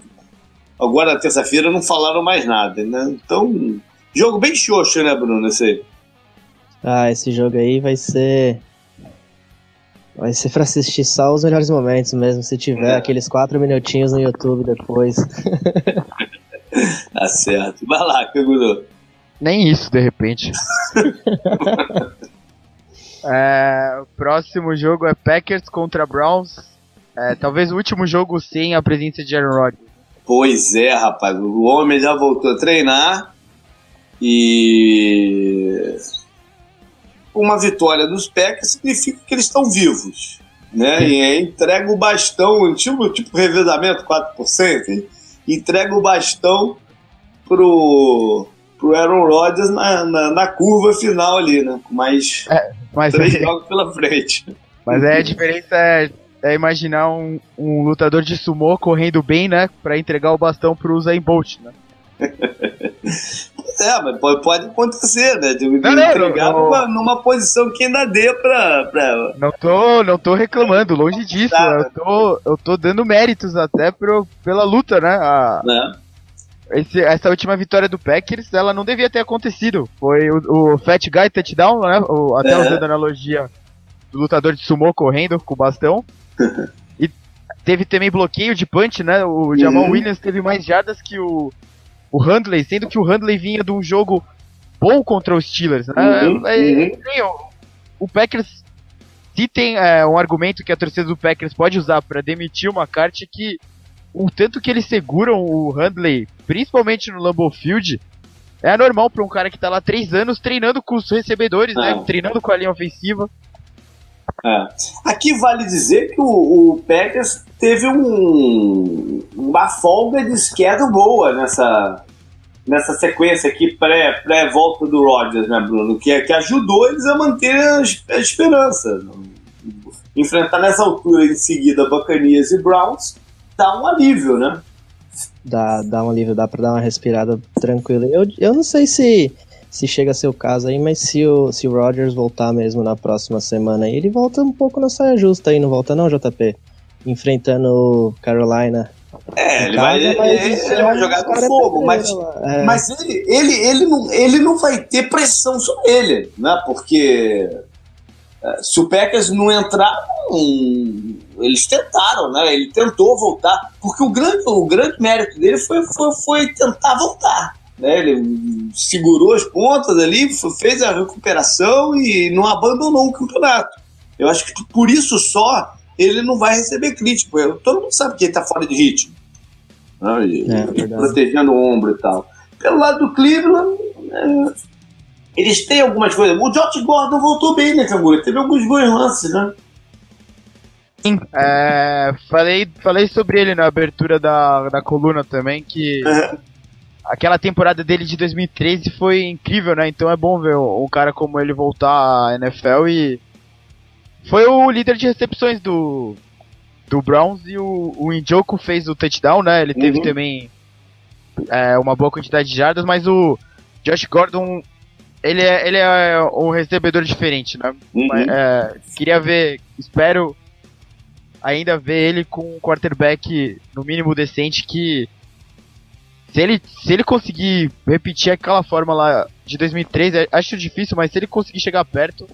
Agora, terça-feira, não falaram mais nada, né? Então, jogo bem xoxo, né, Bruno? Esse aí. Ah, esse jogo aí vai ser. Vai ser pra assistir só os melhores momentos mesmo, se tiver é. aqueles quatro minutinhos no YouTube depois. tá certo. Vai lá, Kaguru. Nem isso, de repente. é, o próximo jogo é Packers contra Browns. É, talvez o último jogo sem a presença de Aaron Rodgers. Pois é, rapaz. O homem já voltou a treinar e uma vitória dos Packers significa que eles estão vivos. Né? E entrega o bastão, tipo, tipo revezamento 4%, hein? entrega o bastão pro, pro Aaron Rodgers na, na, na curva final ali, né? Com mais é, três é... jogos pela frente. Mas é, a diferença é é imaginar um, um lutador de sumô correndo bem, né? Pra entregar o bastão pro Usain Bolt, né? é, mas pode, pode acontecer, né? De, não, não, entregar não, numa, numa, posição que ainda dê pra, pra. Não tô, não tô reclamando, longe disso. Tá, eu, tô, eu tô dando méritos até pro, pela luta, né? A, é. esse, essa última vitória do Packers, ela não devia ter acontecido. Foi o, o Fat Guy touchdown, né? O, até é. usando a analogia do lutador de sumô correndo com o bastão e teve também bloqueio de punch, né? O Jamal uhum. Williams teve mais jardas que o, o Handley, sendo que o Handley vinha de um jogo bom contra os Steelers. Né? Uhum. É, é, o, o Packers, se tem é, um argumento que a torcida do Packers pode usar para demitir uma carta que o tanto que eles seguram o Handley, principalmente no Lambeau Field, é normal para um cara que tá lá três anos treinando com os recebedores, né? ah. né? Treinando com a linha ofensiva. É. Aqui vale dizer que o, o Packers teve um, uma folga de esquerda boa nessa, nessa sequência aqui pré-volta pré do Rodgers, né, Bruno? Que, que ajudou eles a manter a, a esperança. Enfrentar nessa altura em seguida Bacanias e Browns dá um alívio, né? Dá, dá um alívio, dá pra dar uma respirada tranquila. Eu, eu não sei se, se chega a ser o caso aí, mas se o, se o Rodgers voltar mesmo na próxima semana ele volta um pouco na saia justa aí, não volta não, JP? Enfrentando Carolina é, ele vai, ele, ele vai jogar com fogo, mas, é. mas ele, ele, ele, não, ele não vai ter pressão sobre ele, né? Porque é, se o Packers não entrar, um, eles tentaram, né? Ele tentou voltar, porque o grande, o grande mérito dele foi, foi, foi tentar voltar. Né? Ele segurou as pontas ali, fez a recuperação e não abandonou o campeonato. Eu acho que por isso só ele não vai receber crítico. Todo mundo sabe que ele está fora de ritmo. Né? É, protegendo o ombro e tal. Pelo lado do Cleveland, é, eles têm algumas coisas. O Josh Gordon voltou bem, né, Canguru? Teve alguns bons lances, né? Sim, é, falei, falei sobre ele na abertura da, da coluna também, que é. Aquela temporada dele de 2013 foi incrível, né? Então é bom ver um cara como ele voltar à NFL e foi o líder de recepções do, do Browns e o, o fez o touchdown, né? Ele teve uhum. também é, uma boa quantidade de jardas, mas o Josh Gordon, ele é, ele é um recebedor diferente, né? Uhum. Mas, é, queria ver, espero ainda ver ele com um quarterback no mínimo decente que se ele, se ele conseguir repetir aquela forma lá de 2013, acho difícil, mas se ele conseguir chegar perto,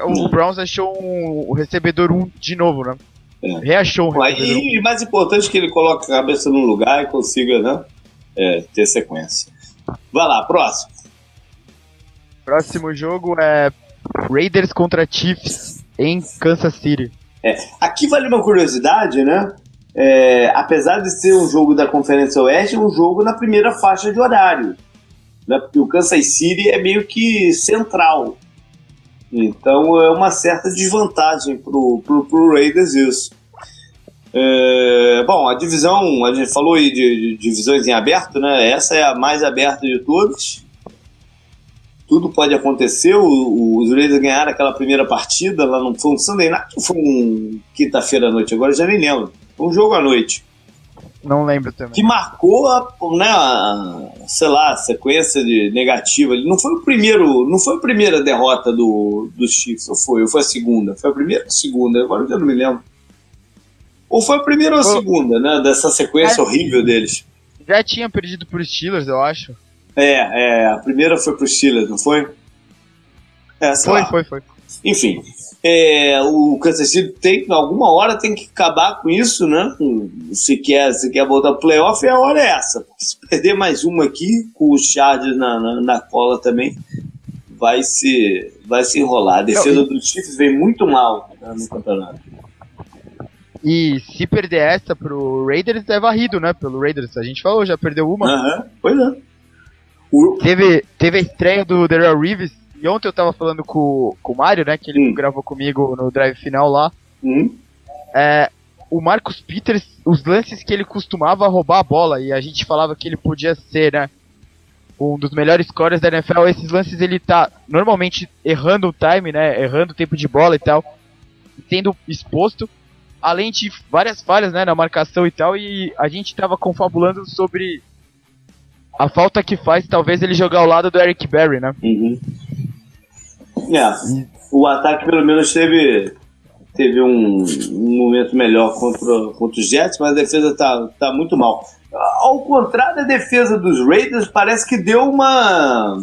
o Browns achou um, o recebedor 1 um de novo, né? É. Reachou um E mais importante que ele coloque a cabeça no lugar e consiga né, é, ter sequência. Vai lá, próximo. Próximo jogo é Raiders contra Chiefs em Kansas City. É, aqui vale uma curiosidade, né? É, apesar de ser um jogo da Conferência Oeste, é um jogo na primeira faixa de horário. Né? Porque o Kansas City é meio que central então é uma certa desvantagem pro, pro, pro Raiders isso. É, bom, a divisão, a gente falou aí de, de, divisões em aberto, né? Essa é a mais aberta de todas. Tudo pode acontecer. Os Raiders ganharam aquela primeira partida lá no foi Sunday Night foi um quinta-feira à noite? Agora já nem lembro. Um jogo à noite. Não lembro também. Que marcou a, né, a, sei lá, a sequência de negativa. Não foi o primeiro, não foi a primeira derrota do, do Chiefs, ou foi? Ou foi a segunda? Foi a primeira ou a segunda? Agora eu não me lembro. Ou foi a primeira ou a segunda, né? Dessa sequência horrível deles. Já tinha perdido pro Steelers, eu acho. É, é, a primeira foi pro Steelers, não foi? É, foi, lá. foi, foi. Enfim, é, o Kansas City tem, alguma hora tem que acabar com isso, né? Se quer, se quer voltar pro playoff, a hora é essa. Se perder mais uma aqui, com o Chargers na, na, na, cola também, vai se, vai se enrolar. A defesa dos Chiefs vem muito mal né, no campeonato. E se perder essa pro Raiders, é varrido, né? Pelo Raiders. A gente falou, já perdeu uma. Aham, pois é. O... Teve, teve a estreia do Daryl Reeves e ontem eu tava falando com, com o Mário, né? Que ele hum. gravou comigo no drive final lá. Hum. É, o Marcos Peters, os lances que ele costumava roubar a bola, e a gente falava que ele podia ser, né? Um dos melhores scores da NFL, esses lances ele tá normalmente errando o time, né? Errando o tempo de bola e tal. Sendo exposto. Além de várias falhas, né? Na marcação e tal. E a gente tava confabulando sobre a falta que faz, talvez, ele jogar ao lado do Eric Berry, né? Uhum. É, o ataque pelo menos teve, teve um, um momento melhor contra, contra os Jets, mas a defesa tá, tá muito mal. Ao contrário da defesa dos Raiders, parece que deu uma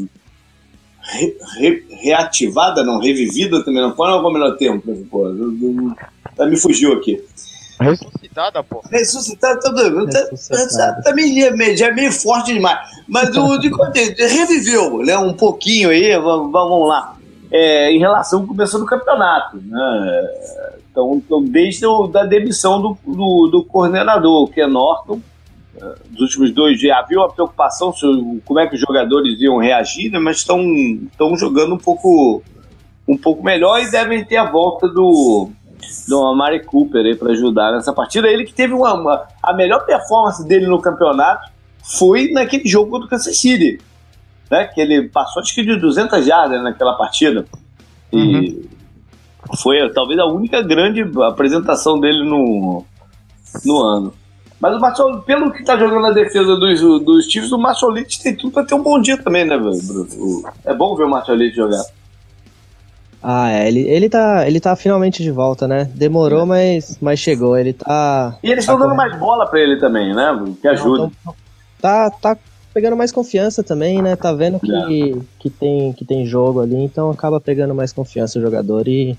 re, re, reativada, não, revivida também, não foi o melhor tempo, pô, me fugiu aqui. Ressuscitada, pô. Ressuscitada, tá doido. Tá, também já, já é meio forte demais. Mas o de reviveu, né? Um pouquinho aí, vamos lá é, em relação ao começo do campeonato. Né? Então, então, desde a da demissão do, do, do coordenador, que é Norton, é, nos últimos dois dias havia uma preocupação sobre como é que os jogadores iam reagir, né? mas estão, estão jogando um pouco, um pouco melhor e devem ter a volta do, do Amari Cooper para ajudar nessa partida. Ele que teve uma, uma, a melhor performance dele no campeonato foi naquele jogo contra o Kansas City, né? Que ele passou acho que de 200 jardas naquela partida. E uhum. foi talvez a única grande apresentação dele no, no ano. Mas o Marshall, pelo que tá jogando na defesa dos, dos Chiefs, o Lynch tem tudo pra ter um bom dia também, né, Bruno? É bom ver o Lynch jogar. Ah, é, ele, ele, tá, ele tá finalmente de volta, né? Demorou, mas, mas chegou. Ele tá. E eles estão tá dando mais bola pra ele também, né? Que ajuda. Não, tá, tá pegando mais confiança também, né? Tá vendo que, é. que, tem, que tem jogo ali, então acaba pegando mais confiança o jogador e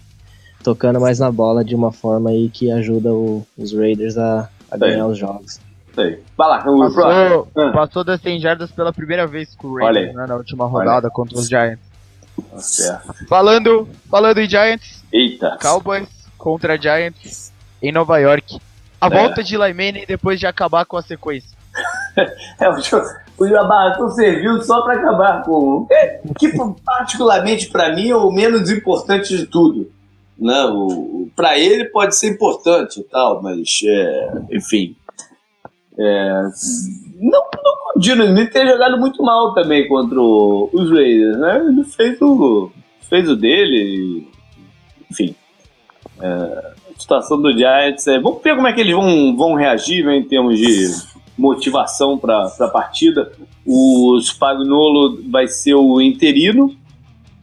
tocando mais na bola de uma forma aí que ajuda o, os Raiders a, a ganhar os jogos. Sei. Vai lá, passou, ah. passou das 100 jardas pela primeira vez com o Raiders né, na última rodada contra os Giants. Falando, falando em Giants. Eita. Cowboys contra Giants em Nova York. A é. volta de Lyman depois de acabar com a sequência. é, o, o Barratão serviu só para acabar com. É, que, particularmente para mim, é o menos importante de tudo. Né? Para ele pode ser importante e tal, mas, é, enfim. É, não, não condigo, ele tem jogado muito mal também contra o, os Raiders, né? Ele fez o, fez o dele, enfim. É, a situação do Giants é. Vamos ver como é que eles vão, vão reagir né, em termos de motivação para a partida. O Spagnolo vai ser o interino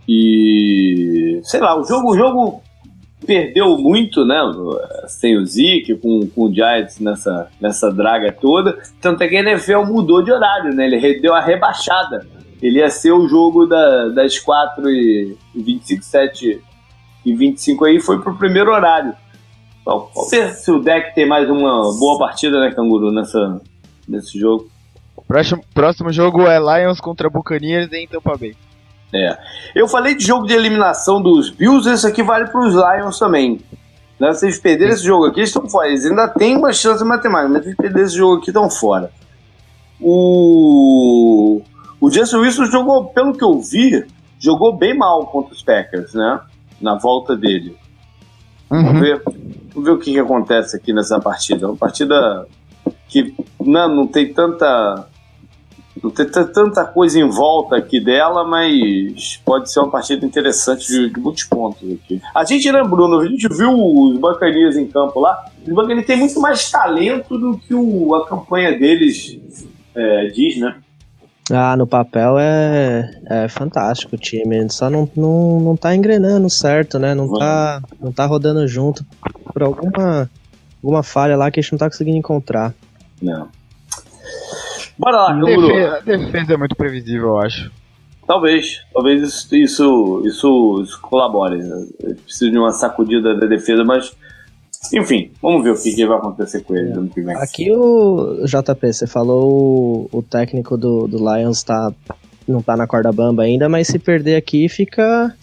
e sei lá, o jogo, o jogo perdeu muito, né? Sem o Zeke, com, com o Giants nessa, nessa draga toda. Tanto é que a NFL mudou de horário, né? Ele deu a rebaixada. Ele ia ser o jogo da, das 4 e 25, 7 e 25 aí, foi pro primeiro horário. Vamos ver se o deck tem mais uma boa partida, né, Canguru, nessa, nesse jogo. Próximo, próximo jogo é Lions contra Buccaneers em Tampa Bay. É. Eu falei de jogo de eliminação dos Bills, esse aqui vale para os Lions também. Né? Se eles perderem esse jogo aqui, eles estão fora. Eles ainda têm uma chance matemática, mas se eles perderem esse jogo aqui, estão fora. O, o Justin Wilson jogou, pelo que eu vi, jogou bem mal contra os Packers, né? Na volta dele. Uhum. Vamos, ver, vamos ver o que, que acontece aqui nessa partida. É uma partida que não, né, não tem tanta não tem tanta coisa em volta aqui dela, mas pode ser uma partida interessante de, de muitos pontos aqui. A gente, né, Bruno, a gente viu os Bacanias em campo lá. Os Bacanias têm muito mais talento do que o, a campanha deles é, diz, né? Ah, no papel é, é fantástico o time, só não, não, não tá engrenando certo, né? Não tá, não tá rodando junto por alguma, alguma falha lá que a gente não tá conseguindo encontrar. Não. Bora lá, defesa, A defesa é muito previsível, eu acho. Talvez, talvez isso, isso, isso, isso colabore. Né? Preciso de uma sacudida da defesa, mas enfim, vamos ver o que, que vai acontecer com eles ano que vem. Aqui o JP, você falou o, o técnico do, do Lions tá, não tá na corda bamba ainda, mas se perder aqui fica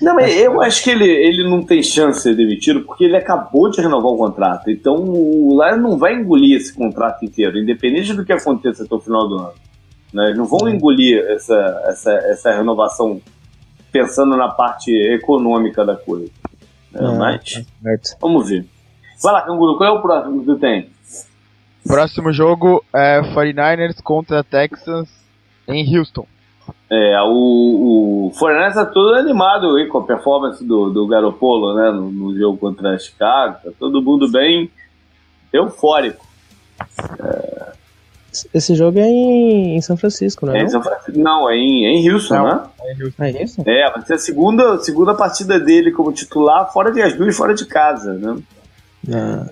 não, mas eu acho que ele, ele não tem chance de ser demitido porque ele acabou de renovar o contrato. Então o Lions não vai engolir esse contrato inteiro, independente do que aconteça até o final do ano. Né? Eles não vão engolir essa, essa, essa renovação pensando na parte econômica da coisa. Né? É, mas tá vamos ver. Vai lá, Canguru, qual é o próximo que tu tem? Próximo jogo é 49ers contra Texans em Houston. É, o, o Fornés tá todo animado aí com a performance do, do Garopolo, né, no, no jogo contra a Chicago, tá todo mundo bem eufórico. É... Esse jogo é em, em, São Francisco, né? É em São Francisco, não, é em, é em Houston, não, né? É em Houston. É, Houston? é, vai ser a segunda, segunda partida dele como titular, fora de as duas fora de casa, né? Ah.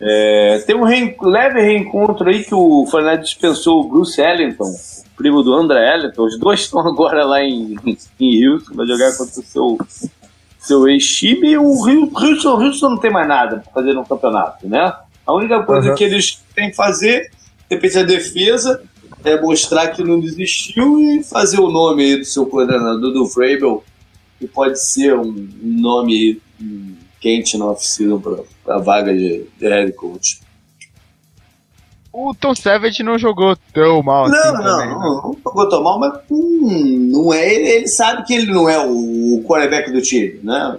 É, tem um leve reencontro aí que o Fernandes dispensou o Bruce Ellington, primo do André Ellington. Os dois estão agora lá em, em Houston, vai jogar contra o seu, seu ex-time. E o Houston, Houston não tem mais nada para fazer no campeonato, né? A única coisa uhum. que eles têm que fazer, depende da defesa, é mostrar que não desistiu e fazer o nome aí do seu coordenador, do Vrabel, que pode ser um nome quente na oficina para a vaga de, de head coach. O Tom Savage não jogou tão mal não, assim. Não, também, não, não, jogou tão mal, mas hum, não é, ele, ele, sabe que ele não é o, quarterback do time, né?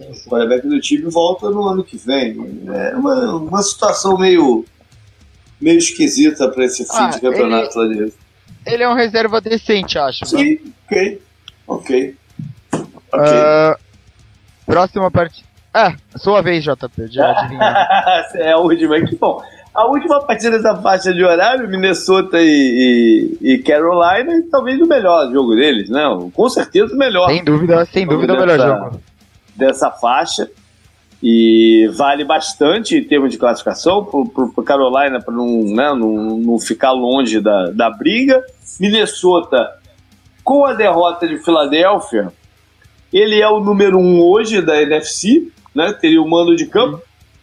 O quarterback do time volta no ano que vem. É uma, uma situação meio meio esquisita para esse fim ah, de campeonato ele, lá de Ele é um reserva decente, acho. Sim, né? ok. Ok. okay. Uh, próxima partida. Ah, sua vez, JP, já é a última, que bom. A última partida dessa faixa de horário, Minnesota e, e, e, Carolina, talvez o melhor jogo deles, né? Com certeza o melhor. Sem dúvida, sem dúvida o melhor jogo. Dessa faixa. E vale bastante em termos de classificação para Carolina para não, né, não, não ficar longe da, da briga. Minnesota, com a derrota de Filadélfia, ele é o número um hoje da NFC, né? Teria o mando de campo.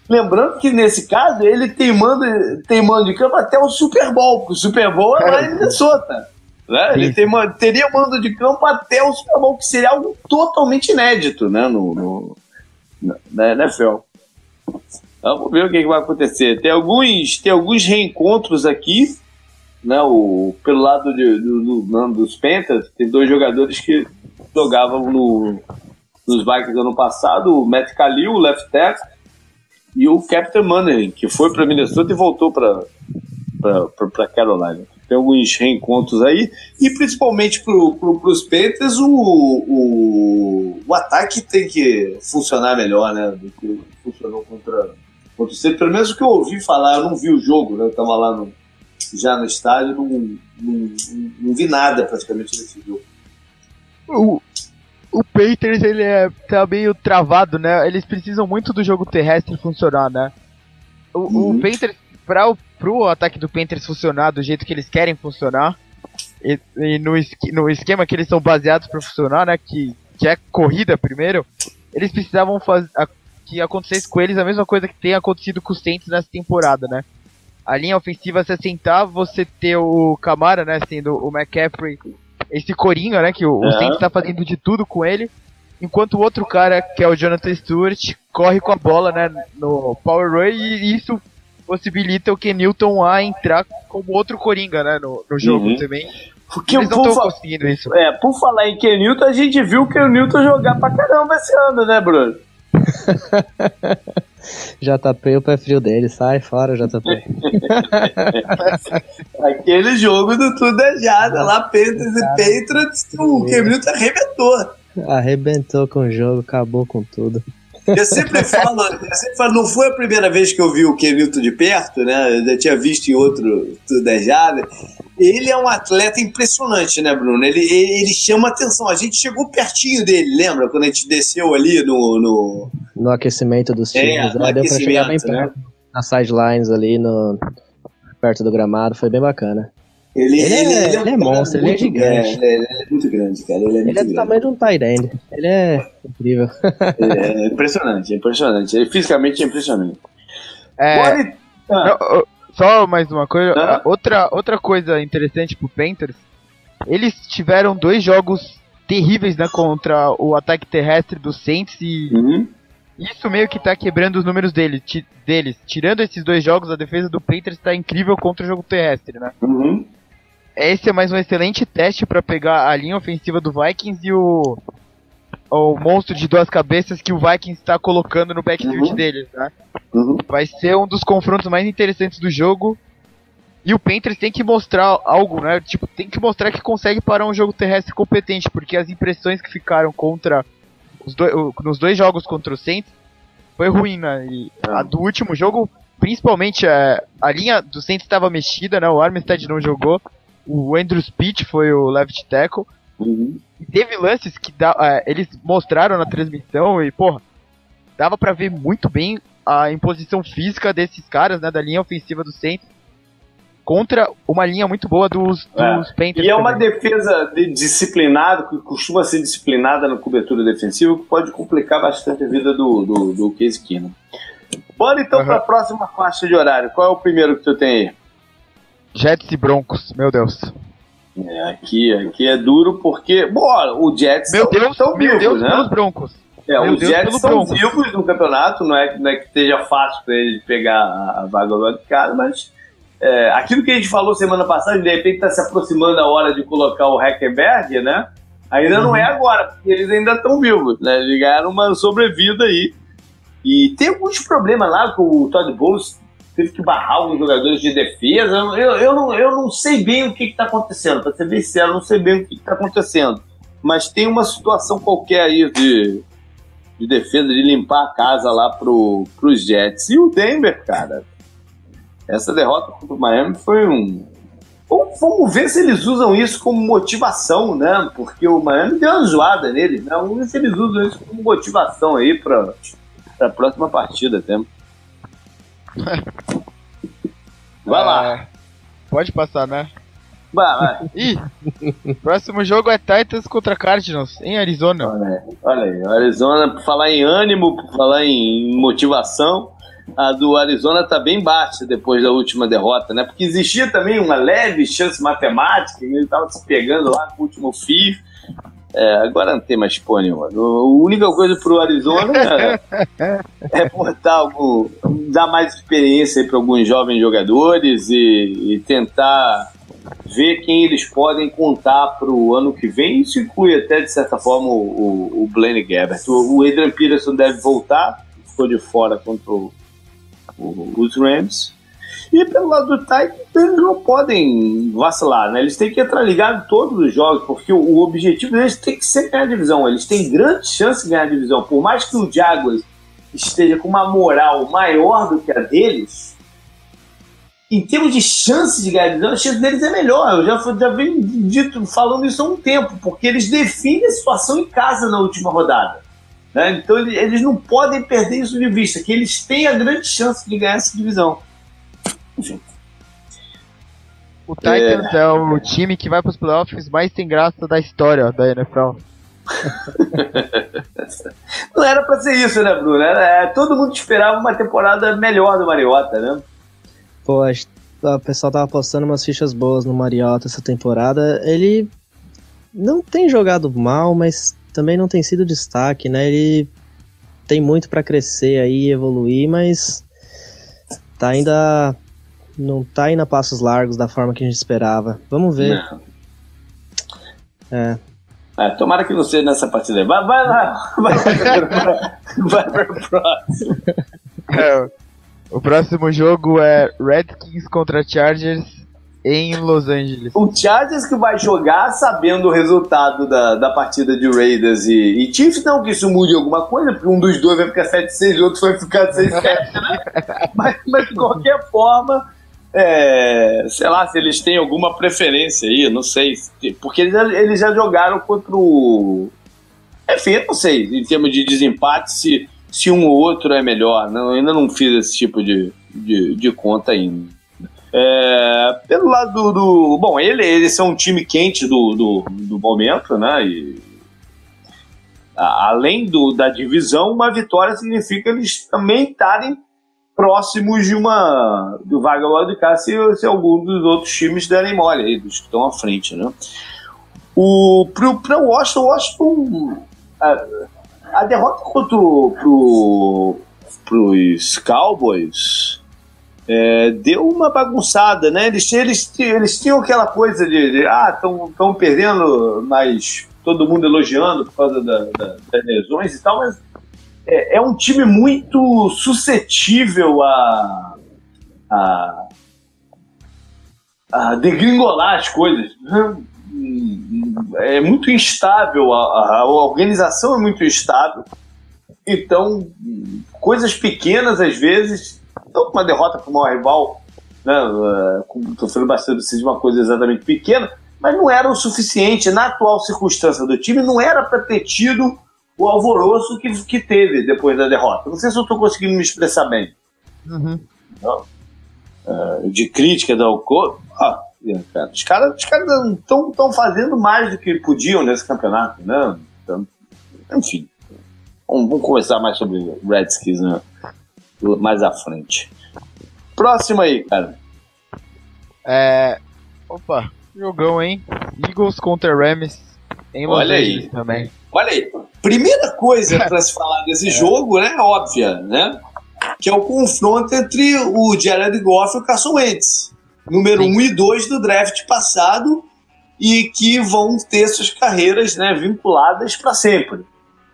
Lembrando que nesse caso ele tem mando, tem mando de campo até o Super Bowl, porque o Super Bowl é lá em Minnesota. Né? Ele tem, teria mando de campo até o Super Bowl, que seria algo totalmente inédito né? no, no na NFL. Vamos ver o que, que, vai acontecer. Tem alguns, tem alguns reencontros aqui, né? O, pelo lado de, do, do, dos Panthers, tem dois jogadores que jogavam no, nos Vikings ano passado, o Matt Khalil, o left tackle, e o Captain Money, que foi para Minnesota e voltou para Carolina. Tem alguns reencontros aí, e principalmente para pro, os Panthers, o, o, o ataque tem que funcionar melhor né, do que funcionou contra, contra o Pelo menos o que eu ouvi falar, eu não vi o jogo, né, eu estava lá no, já no estádio, não, não, não, vi nada praticamente desse jogo. O Panthers ele é tá meio travado, né? Eles precisam muito do jogo terrestre funcionar, né? O, uhum. o Panthers para o pro ataque do Panthers funcionar do jeito que eles querem funcionar e, e no, no esquema que eles são baseados para funcionar, né? Que, que é corrida primeiro, eles precisavam fazer que acontecesse com eles a mesma coisa que tem acontecido com os Saints nessa temporada, né? A linha ofensiva se assentar, você ter o Camara, né, sendo o McCaffrey esse coringa, né? Que o, uhum. o Saints tá fazendo de tudo com ele. Enquanto o outro cara, que é o Jonathan Stewart, corre com a bola, né? No Power Run e isso possibilita o Kenilton a entrar como outro coringa, né? No, no jogo uhum. também. Porque Eles não estão conseguindo isso. É, por falar em Kenilton, a gente viu o Kenilton jogar pra caramba esse ano, né, Bruno? JP, o pé frio dele, sai fora, JP. Aquele jogo do Tudo é Jada, lá Panthers e Patriots, o Cam arrebentou. Arrebentou com o jogo, acabou com tudo. Eu sempre falo, eu sempre falo, não foi a primeira vez que eu vi o Kenilton de perto, né? Eu já tinha visto em outro Tudo é Jada. Ele é um atleta impressionante, né, Bruno? Ele, ele, chama atenção. A gente chegou pertinho dele, lembra? Quando a gente desceu ali no. No, no aquecimento dos é, times. É, né? Deu pra chegar bem né? perto. Nas sidelines ali, no, perto do gramado. Foi bem bacana. Ele, ele, ele, é, ele é, é monstro, ele é gigante. É, ele é muito grande, cara. Ele é, ele é do tamanho de um Tyrande. Ele é incrível. É impressionante, é impressionante. Ele fisicamente é impressionante. É, ah. Só mais uma coisa. Ah. Outra, outra coisa interessante pro Panthers. Eles tiveram dois jogos terríveis né, contra o ataque terrestre do Saints e uhum. Isso meio que tá quebrando os números dele, ti, deles. Tirando esses dois jogos, a defesa do Panthers tá incrível contra o jogo terrestre, né? Uhum. Esse é mais um excelente teste para pegar a linha ofensiva do Vikings e o o monstro de duas cabeças que o Vikings está colocando no backfield uhum. deles, né? Uhum. Vai ser um dos confrontos mais interessantes do jogo. E o Panthers tem que mostrar algo, né? Tipo, tem que mostrar que consegue parar um jogo terrestre competente, porque as impressões que ficaram contra os dois, nos dois jogos contra o Saints foi ruim, né? E a do último jogo, principalmente a, a linha do Saints estava mexida, né? O Armstead não jogou. O Andrew Speech foi o left tackle. Uhum. E teve lances que da, uh, eles mostraram na transmissão e, porra, dava para ver muito bem a imposição física desses caras, né, da linha ofensiva do centro contra uma linha muito boa dos, é. dos é. Panthers. E é uma também. defesa de, disciplinada, que costuma ser disciplinada na cobertura defensiva, que pode complicar bastante a vida do, do, do Case Keenum. Bora então uhum. para a próxima faixa de horário. Qual é o primeiro que tu tem aí? Jets e Broncos, meu Deus. É, aqui, aqui é duro porque, bom, o Jets meu Deus, são meu vivos, Deus né? pelos Broncos. É, meu os Deus Jets são broncos. vivos no campeonato, não é, não é que esteja fácil para eles pegar a vaga do de cara, mas é, aquilo que a gente falou semana passada, de repente está se aproximando a hora de colocar o Hackenberg, né? Ainda uhum. não é uhum. agora, porque eles ainda estão vivos, né? Eles ganharam uma sobrevida aí. E tem alguns problemas lá com o Todd Bowles teve que barrar alguns jogadores de defesa. Eu, eu, não, eu não sei bem o que está acontecendo, para ser bem sincero, não sei bem o que está acontecendo. Mas tem uma situação qualquer aí de, de defesa, de limpar a casa lá pro, pros Jets. E o Denver, cara, essa derrota contra o Miami foi um. Vamos ver se eles usam isso como motivação, né? Porque o Miami deu uma zoada neles, né? Vamos ver se eles usam isso como motivação aí para a próxima partida até. Vai lá. É, pode passar, né? Vai, vai. Ih, próximo jogo é Titans contra Cardinals, em Arizona. Olha aí, olha aí. Arizona, por falar em ânimo, por falar em motivação, a do Arizona tá bem baixa depois da última derrota, né? Porque existia também uma leve chance matemática, ele tava se pegando lá com o último fio. É, agora não tem mais porra nenhuma. A única coisa pro Arizona é, é botar dar mais experiência para alguns jovens jogadores e, e, tentar ver quem eles podem contar pro ano que vem. Isso inclui até, de certa forma, o, o, o Blaine Gabbert. O, o Adrian Peterson deve voltar, ficou de fora contra o, os Rams. E pelo lado do Titans, eles não podem vacilar, né? Eles têm que entrar ligado todos os jogos, porque o, o objetivo deles tem que ser ganhar a divisão. Eles têm grande chance de ganhar a divisão. Por mais que o Jaguars esteja com uma moral maior do que a deles, em termos de chance de ganhar a divisão, a chance deles é melhor. Eu já, já venho dito, falando isso há um tempo, porque eles definem a situação em casa na última rodada. Né? Então eles não podem perder isso de vista, que eles têm a grande chance de ganhar essa divisão. Enfim. O Titans é... é, o time que vai para os playoffs mais sem graça da história da NFL. Não era para ser isso, né, Bruno? Era, é, todo mundo esperava uma temporada melhor do Mariota, né? Pô, o pessoal tava postando umas fichas boas no Mariota essa temporada. Ele não tem jogado mal, mas também não tem sido destaque, né? Ele tem muito para crescer aí, evoluir, mas tá ainda não tá indo a passos largos da forma que a gente esperava. Vamos ver. Não. É. é. tomara que você nessa partida. Vai, vai lá. Vai, vai para o próximo. É, o próximo jogo é Redskins contra Chargers em Los Angeles. O Chargers que vai jogar sabendo o resultado da, da partida de Raiders e, e Chiefs, não que isso mude alguma coisa, porque um dos dois vai ficar 7-6 e o outro vai ficar 6-7, né? mas, mas de qualquer forma, é, sei lá, se eles têm alguma preferência aí, não sei. Porque eles, eles já jogaram contra o. Enfim, eu não sei, em termos de desempate, se, se um ou outro é melhor. Não, ainda não fiz esse tipo de, de, de conta ainda. É, pelo lado do, do, Bom, ele, eles são um time quente do, do, do momento, né? E, a, além do, da divisão, uma vitória significa eles também estarem próximos de uma do vaga de cá se, se algum dos outros times derem mole aí, dos que estão à frente, né? O, pro, pro Washington, Washington a, a derrota contra pro, pros Cowboys é, deu uma bagunçada, né? Eles, eles, eles tinham aquela coisa de, de ah, estão perdendo, mas todo mundo elogiando por causa da, da, das lesões e tal, mas é, é, um time muito suscetível a, a, a degringolar as coisas. Né? É muito instável, a, a organização é muito instável. Então, coisas pequenas às vezes então, uma derrota para o maior rival, né, uh, sofrendo bastante de uma coisa exatamente pequena, mas não era o suficiente. Na atual circunstância do time, não era para ter tido o alvoroço que, que teve depois da derrota. Não sei se eu estou conseguindo me expressar bem. Uhum. Uh, de crítica da Alco. Ah, cara, os caras estão cara fazendo mais do que podiam nesse campeonato, né? Então, enfim, vamos, vamos conversar mais sobre Redskins, né? Mais à frente. Próximo aí, cara. É. Opa, jogão, hein? Eagles contra Rams em Los Olha aí. também. Olha aí. Primeira coisa para se falar desse é. jogo, né? Óbvia, né? Que é o confronto entre o Jared Goff e o Carson Wentz. Número 1 um e 2 do draft passado e que vão ter suas carreiras né, vinculadas para sempre.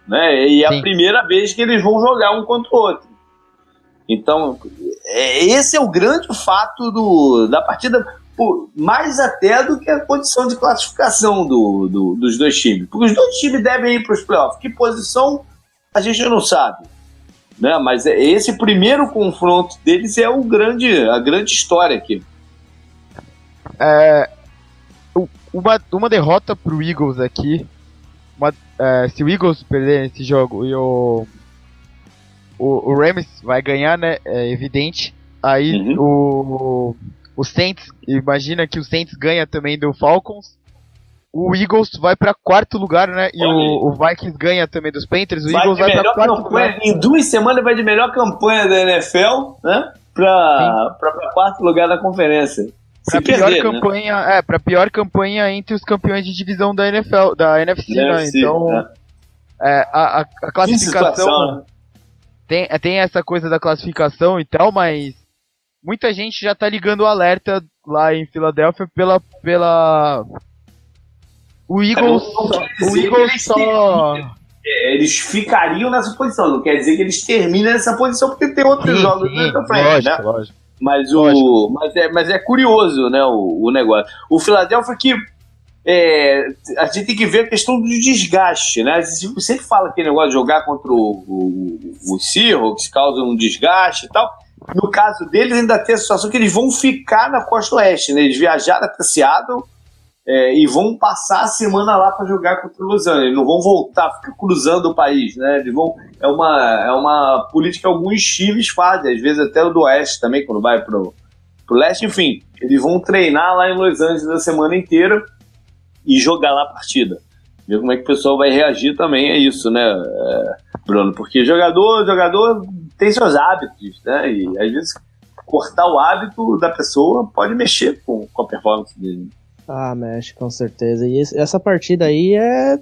Né? E é a primeira vez que eles vão jogar um contra o outro. Então, é, esse é o grande fato do, da partida, mais até do que a condição de classificação do, do, dos dois times. Porque os dois times devem ir para os playoffs. Que posição a gente não sabe. Né? Mas é, esse primeiro confronto deles é o grande, a grande história aqui. É, uma, uma derrota pro Eagles aqui. Uma, é, se o Eagles perder esse jogo e o, o, o Rams vai ganhar, né? É evidente. Aí uhum. o, o Saints, imagina que o Saints ganha também do Falcons. O Eagles vai para quarto lugar, né? E o, o, Vikings ganha também dos Panthers. O vai Eagles vai para quarto campanha, lugar. Em duas semanas vai de melhor campanha da NFL, né? Para quarto lugar da conferência. Pra pior perder, né? campanha, né? é, pra pior campanha entre os campeões de divisão da NFL, da NFC, né? Então, né? É, a, a, classificação né? Tem, tem essa coisa da classificação e tal, mas muita gente já tá ligando o alerta lá em Filadélfia pela pela o Eagles, o Eagles só é, eles ficariam nessa posição, não quer dizer que eles terminem nessa posição porque tem outros sim, jogos sim, na frente, lógico, né? Lógico. Mas, o, mas, é, mas é curioso, né, o, o negócio. O Philadelphia que é, a gente tem que ver a questão do desgaste, né? Sempre fala que negócio de jogar contra o, o, o Seahawks causa um desgaste e tal. No caso deles, ainda tem a situação que eles vão ficar na costa oeste, né? Eles viajaram até Seattle é, e vão passar a semana lá para jogar contra o Los Angeles. Eles não vão voltar, ficar cruzando o país, né? Eles vão, é, uma, é uma política que alguns times fazem, às vezes até o do Oeste também, quando vai pro, pro Leste. Enfim, eles vão treinar lá em Los Angeles a semana inteira e jogar lá a partida. Ver como é que o pessoal vai reagir também a isso, né, é, Bruno? Porque jogador, jogador tem seus hábitos, né? E às vezes cortar o hábito da pessoa pode mexer com, com a performance dele. Ah, mexe, com certeza. E esse, essa partida aí é.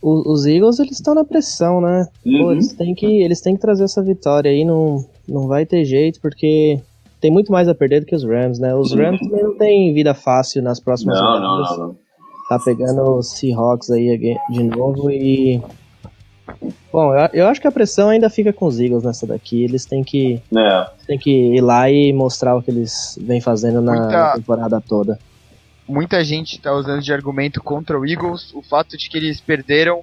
O, os Eagles, eles estão na pressão, né? Uhum. Pô, eles, têm que, eles têm que trazer essa vitória aí, não, não vai ter jeito, porque tem muito mais a perder do que os Rams, né? Os Rams também não tem vida fácil nas próximas não, não, não, não, Tá pegando os Seahawks aí de novo e Bom, eu, eu, acho que a pressão ainda fica com os Eagles nessa daqui. Eles têm que, é. têm que ir lá e mostrar o que eles vêm fazendo na muita, temporada toda. Muita gente está usando de argumento contra o Eagles o fato de que eles perderam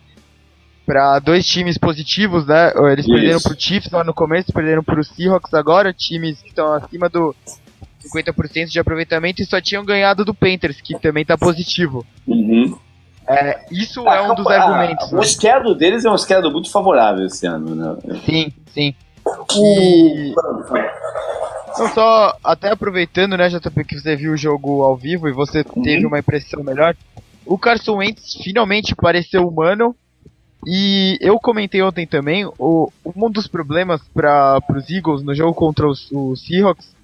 para dois times positivos, né? Eles Isso. perderam pro Chiefs lá no começo, perderam pro Seahawks agora, times que estão acima do 50% de aproveitamento e só tinham ganhado do Panthers, que também está positivo. Uhum. É, isso é um dos argumentos. A, né? O schedule deles é um schedule muito favorável esse ano, né? Sim, sim. E... Não, só até aproveitando, né, JP, que você viu o jogo ao vivo e você uhum. teve uma impressão melhor. O Carson Wentz finalmente pareceu humano. E eu comentei ontem também, o, um dos problemas para os Eagles no jogo contra os, os Seahawks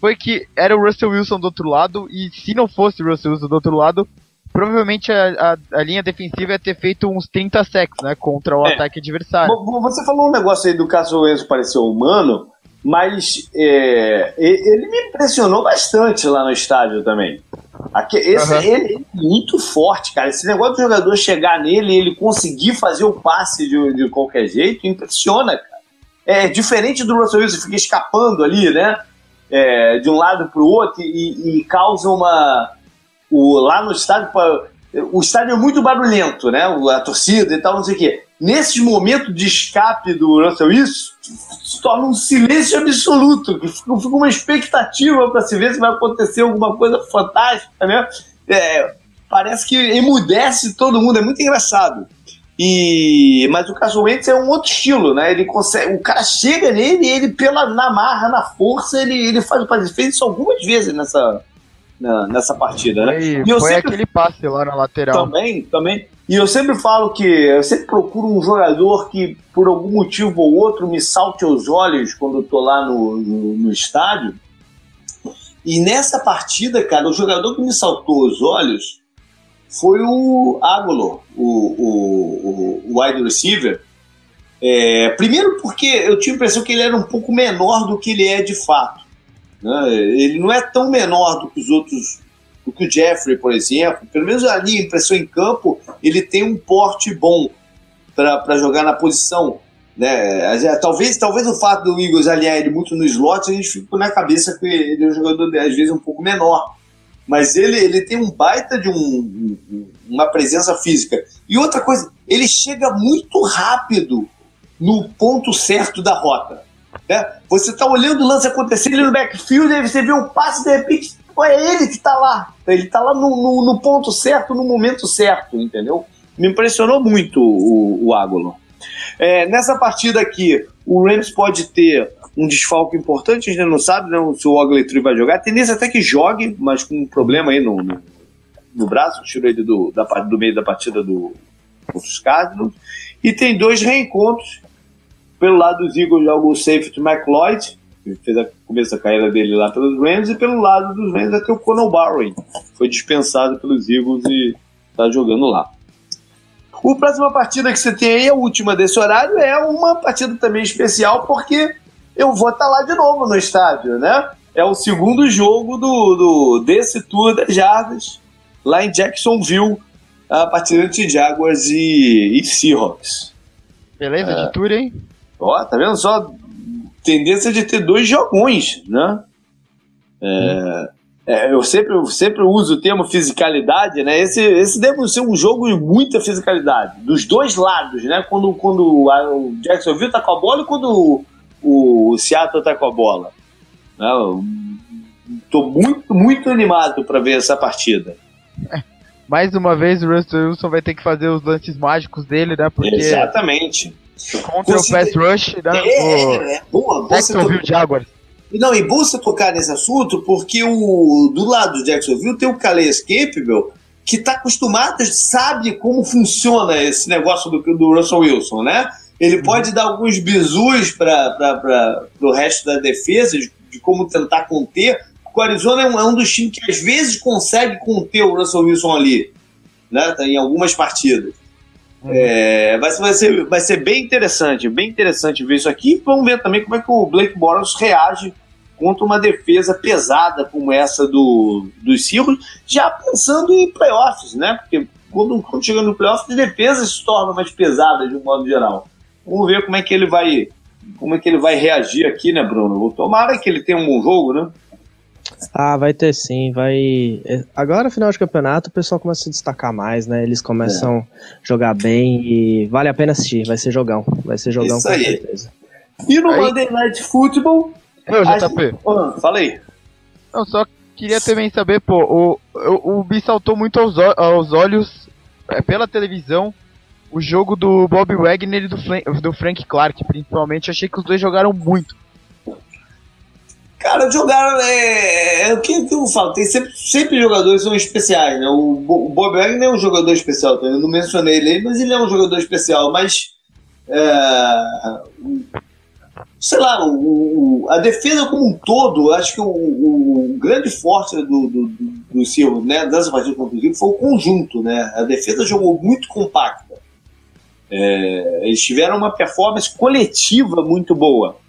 foi que era o Russell Wilson do outro lado, e se não fosse o Russell Wilson do outro lado, provavelmente a, a, a, linha defensiva ia ter feito uns 30 sacks, né, contra o é. ataque adversário. Você falou um negócio aí do caso Enzo pareceu humano, mas é, ele me impressionou bastante lá no estádio também. Aqui, esse, uhum. ele, é muito forte, cara. Esse negócio do jogador chegar nele e ele conseguir fazer o passe de, de qualquer jeito, impressiona, cara. É diferente do Russell Wilson, fica escapando ali, né? É, de um lado para o outro e, e causa uma, o, lá no estádio, o estádio é muito barulhento, né? A torcida e tal, não sei o quê. Nesses momentos de escape do Russell isso se torna um silêncio absoluto, fica, uma expectativa para se ver se vai acontecer alguma coisa fantástica, né? É, parece que emudece todo mundo, é muito engraçado. E mas o caso Wentz é um outro estilo, né? Ele consegue, o cara chega nele e ele pela na marra, na força, ele, ele faz o fez isso algumas vezes nessa na, nessa partida, né? E, e eu foi sempre, aquele passe lá na lateral. Também, também. E eu sempre falo que eu sempre procuro um jogador que, por algum motivo ou outro, me salte aos olhos quando eu tô lá no, no, no estádio. E nessa partida, cara, o jogador que me saltou aos olhos foi o Águlo, o, o, o, wide receiver. É, primeiro porque eu tinha a impressão que ele era um pouco menor do que ele é de fato. Né? Ele não é tão menor do que os outros, do que o Jeffrey, por exemplo. Pelo menos ali, impressão em campo, ele tem um porte bom para jogar na posição. Né? Talvez, talvez o fato do Eagles alinhar ele muito no slot, a gente fica na cabeça que ele é um jogador, às vezes, um pouco menor. Mas ele, ele tem um baita de um, uma presença física. E outra coisa, ele chega muito rápido no ponto certo da rota. Né? Você está olhando o lance acontecer ali no backfield, aí você vê um passe, de repente, é ele que está lá. Ele está lá no, no, no, ponto certo, no momento certo, entendeu? Me impressionou muito o, o. É, nessa partida aqui, o Rams pode ter um desfalque importante, a gente não sabe né, se o Ogletree vai jogar. A tendência até que jogue, mas com um problema aí no, no, no braço, tirou ele do, da, do meio da partida do, dos Cardinals. E tem dois reencontros. Pelo lado dos Eagles joga o safety McLeod, que fez a começo da carreira dele lá pelos Rams, e pelo lado dos Rams até o Conor Barry. Foi dispensado pelos Eagles e está jogando lá. A próxima partida que você tem aí, a última desse horário, é uma partida também especial, porque eu vou estar tá lá de novo no estádio, né? É o segundo jogo do, do desse Tour das Jardas, lá em Jacksonville, a partida entre Jaguars e, e Seahawks. Beleza é. de tour, hein? Ó, tá vendo só? Tendência de ter dois jogões, né? É, é, eu sempre, eu sempre uso o termo fisicalidade, né? Esse, esse deve ser um jogo de muita fisicalidade, dos dois lados, né? Quando, quando a, o Jacksonville tá com a bola e quando o, o Seattle tá com a bola. Né? Tô muito, muito animado para ver essa partida. Mais uma vez o Russell Wilson vai ter que fazer os lances mágicos dele, né? Porque Exatamente. Contra Consider... o pass rush, né? É, o... é, boa. Jacksonville to... Jaguars. Não, e bom você tocar nesse assunto, porque o, do lado do Jacksonville tem o Calais Campbell, que está acostumado, sabe como funciona esse negócio do, do Russell Wilson, né? Ele uhum. pode dar alguns bizus para o resto da defesa, de, de, como tentar conter. O Arizona é um, é um, dos times que às vezes consegue conter o Russell Wilson ali, né? Tá em algumas partidas. É, vai, vai, ser, vai ser bem interessante, bem interessante ver isso aqui. Vamos ver também como é que o Blake Bortles reage contra uma defesa pesada como essa do, dos Seahawks, já pensando em playoffs, né? Porque quando, quando chega no playoffs, as defesas se tornam mais pesadas de um modo geral. Vamos ver como é que ele vai como é que ele vai reagir aqui, né, Bruno? Tomara que ele tenha um bom jogo, né? Ah, vai ter sim, vai. Agora, final de campeonato, o pessoal começa a se destacar mais, né? Eles começam é. a jogar bem e vale a pena assistir. Vai ser jogão, vai ser jogão Isso com aí. certeza. E no aí... Monday Night Football, meu, JP. Ah, fala aí. Eu só queria também saber, pô, o, o, o me saltou muito aos, aos olhos, é, pela televisão, o jogo do Bob Wagner e do, do Frank Clark, principalmente. Achei que os dois jogaram muito. Cara, jogaram. É, é o que, que, eu falo? Tem sempre, sempre jogadores são especiais, né? O, o Bob Wagner é um jogador especial, tá? eu não mencionei ele, mas ele é um jogador especial. Mas é, sei lá, o, a defesa como um todo, acho que o, o grande forte do, do, do, Silva, né, dessa partida contra o foi o conjunto, né? A defesa jogou muito compacta. É, eles tiveram uma performance coletiva muito boa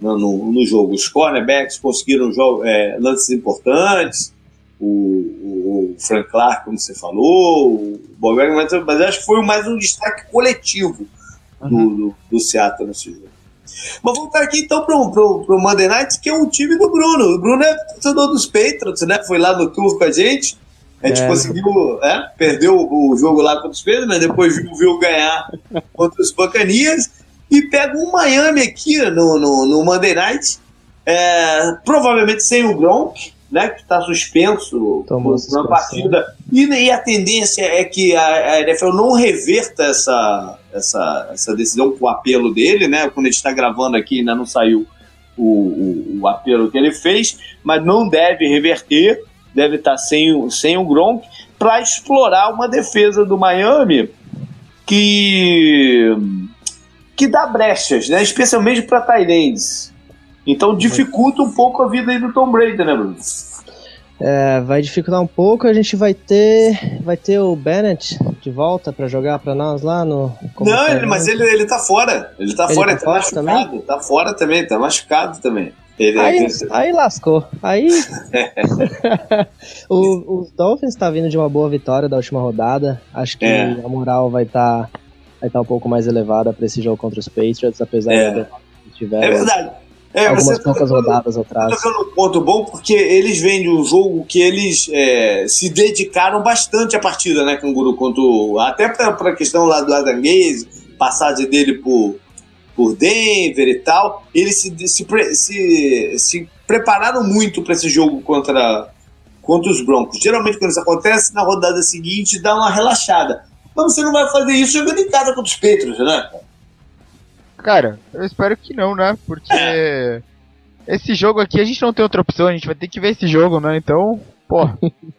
no, no, jogo. Os cornerbacks conseguiram é, lances importantes, o, o, o, Frank Clark, como você falou, o Bob mas, mas acho que foi mais um destaque coletivo do, uhum. do, do Seattle nesse jogo. Mas voltar aqui então pro, pro Monday Night, que é o time do Bruno. O Bruno é torcedor dos Patriots, né? Foi lá no tour com a gente. A gente é. conseguiu, é, perdeu o jogo lá contra os Patriots, mas depois viu, viu ganhar contra os Bacanias. E pega um Miami aqui no, no, no Monday Night, é, provavelmente sem o Gronk, né, que está suspenso Tomou na partida. E, e, a tendência é que a, a NFL não reverta essa, essa, essa decisão com o apelo dele, né? Quando a gente está gravando aqui, ainda não saiu o, o, o, apelo que ele fez, mas não deve reverter, deve estar tá sem, sem o Gronk, para explorar uma defesa do Miami que, que dá brechas, né? Especialmente para Tyrants. Então dificulta um pouco a vida aí do Tom Brady, né, Bruno? É, vai dificultar um pouco. A gente vai ter, vai ter o Bennett de volta para jogar para nós lá no. Não, ele, mas ele, ele tá fora. Ele tá ele fora, tá, tá machucado. Também? Tá fora também, tá machucado também. Ele, aí, é... aí lascou. Aí. o, os Dolphins tá vindo de uma boa vitória da última rodada. Acho que é. a moral vai estar. Tá vai estar um pouco mais elevada para esse jogo contra os Patriots, apesar é. de tiver é verdade. É, algumas tá poucas rodadas atrás. Tá um ponto bom porque eles vêm de um jogo que eles é, se dedicaram bastante à partida, né, Canguru? Quanto, até para a questão lá do Adam Gaze, passagem dele por, por Denver e tal. Eles se, se, se, se prepararam muito para esse jogo contra, contra os Broncos. Geralmente, quando isso acontece, na rodada seguinte dá uma relaxada. Mas você não vai fazer isso jogando em casa contra os Patriots, né? Cara, eu espero que não, né? Porque é. esse jogo aqui a gente não tem outra opção, a gente vai ter que ver esse jogo, né? Então, pô.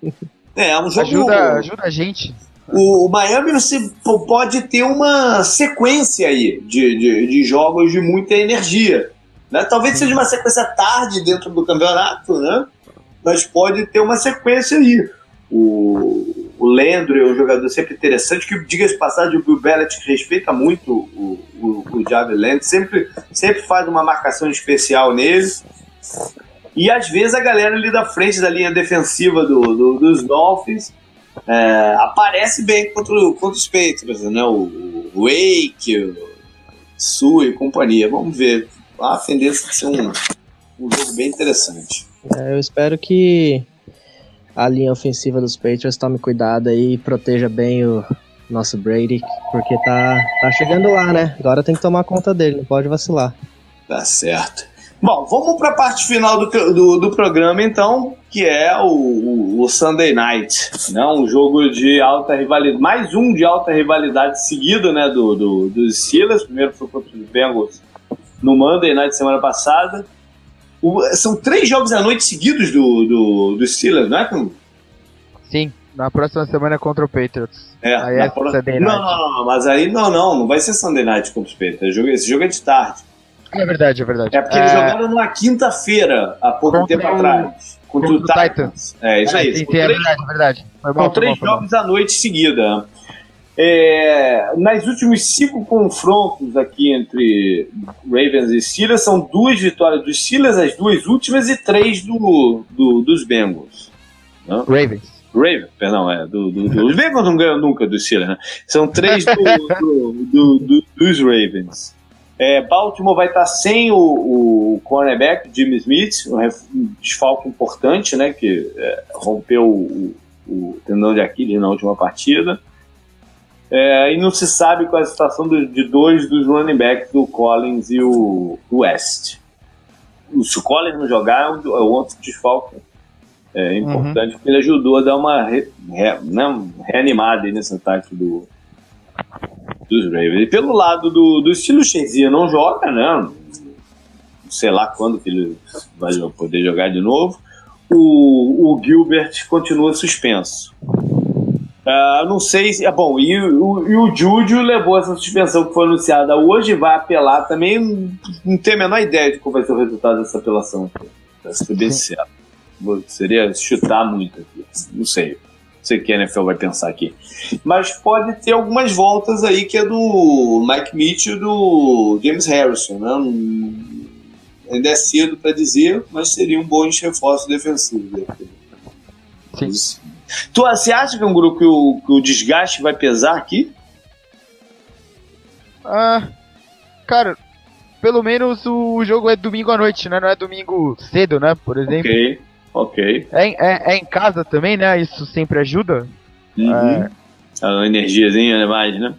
É, é um jogo. Ajuda, ajuda a gente. O, Miami você pode ter uma sequência aí de, de, de jogos de muita energia. Né? Talvez seja uma sequência tarde dentro do campeonato, né? mas pode ter uma sequência aí. O, o Landry é um jogador sempre interessante, que diga-se passagem, o Bill Belichick respeita muito o, o, o Javi Landry, sempre, sempre faz uma marcação especial neles. E às vezes a galera ali da frente da linha defensiva do, do dos Dolphins é, aparece bem contra, contra os Patriots, né? O, o Wake, o Sue e companhia. Vamos ver. A tendência de ser um, um jogo bem interessante. É, eu espero que a linha ofensiva dos Patriots tome cuidado aí e proteja bem o nosso Brady, porque tá, tá chegando lá, né? Agora tem que tomar conta dele, não pode vacilar. Tá certo. Bom, vamos para a parte final do, do, do, programa, então, que é o, o, o, Sunday Night. Né? Um jogo de alta rivalidade, mais um de alta rivalidade seguido né, do, do, dos Steelers. Primeiro foi contra os Bengals no Monday Night semana passada. O, são três jogos à noite seguidos do, do, do Steelers, não é, Cam? Sim, na próxima semana é contra o Patriots. É, aí é pro... Sunday Night. Não, não, não, mas aí não, não, não vai ser Sunday Night contra os Patriots. Esse jogo é de tarde. É verdade, é verdade. É porque é... eles jogaram numa quinta-feira, há pouco contra tempo o... atrás. Contra, contra o Titans. Titans. É, isso é, aí. Sim, sim, é verdade, é verdade. Foi mal, três jogos à noite seguida. É, nas últimos cinco confrontos aqui entre Ravens e Steelers, são duas vitórias dos Steelers, as duas últimas, e três do, do dos Bengals. Né? Ravens. Ravens, perdão, é. Do, do, do, os Bengals não ganham nunca dos Steelers, né? São três do, do, dos Ravens. É, Baltimore vai estar sem o, o cornerback, Jimmy Smith, um desfalque importante, né? Que é, rompeu o, o, tendão de Aquiles na última partida. É, e não se sabe qual é a situação do, de dois dos running backs, do Collins e o, o West. Se o Collins não jogar, é, um, é outro desfalque é, importante, uhum. porque ele ajudou a dar uma re, re, né, reanimada nesse ataque do, dos Ravens. E pelo lado do, do estilo Shenzia não joga, né? Sei lá quando que ele vai poder jogar de novo. O, o Gilbert continua suspenso. Uh, não sei se. É bom, e, o, e o Júlio levou essa suspensão que foi anunciada hoje, vai apelar também. Não tenho a menor ideia de qual vai ser o resultado dessa apelação. Pra ser bem. Seria chutar muito aqui. Não sei sei o que a NFL vai pensar aqui. Mas pode ter algumas voltas aí que é do Mike Mitchell e do James Harrison, né? ainda é cedo para dizer, mas seria um bom reforço defensivo. Sim. Tu, você acha, Canguru, que o, que o desgaste vai pesar aqui? Ah, cara, pelo menos o jogo é domingo à noite, né? Não é domingo cedo, né? Por exemplo. Ok. Ok. É, é, é em casa também, né? Isso sempre ajuda. Uhum. É... A energiazinha né, mais, né?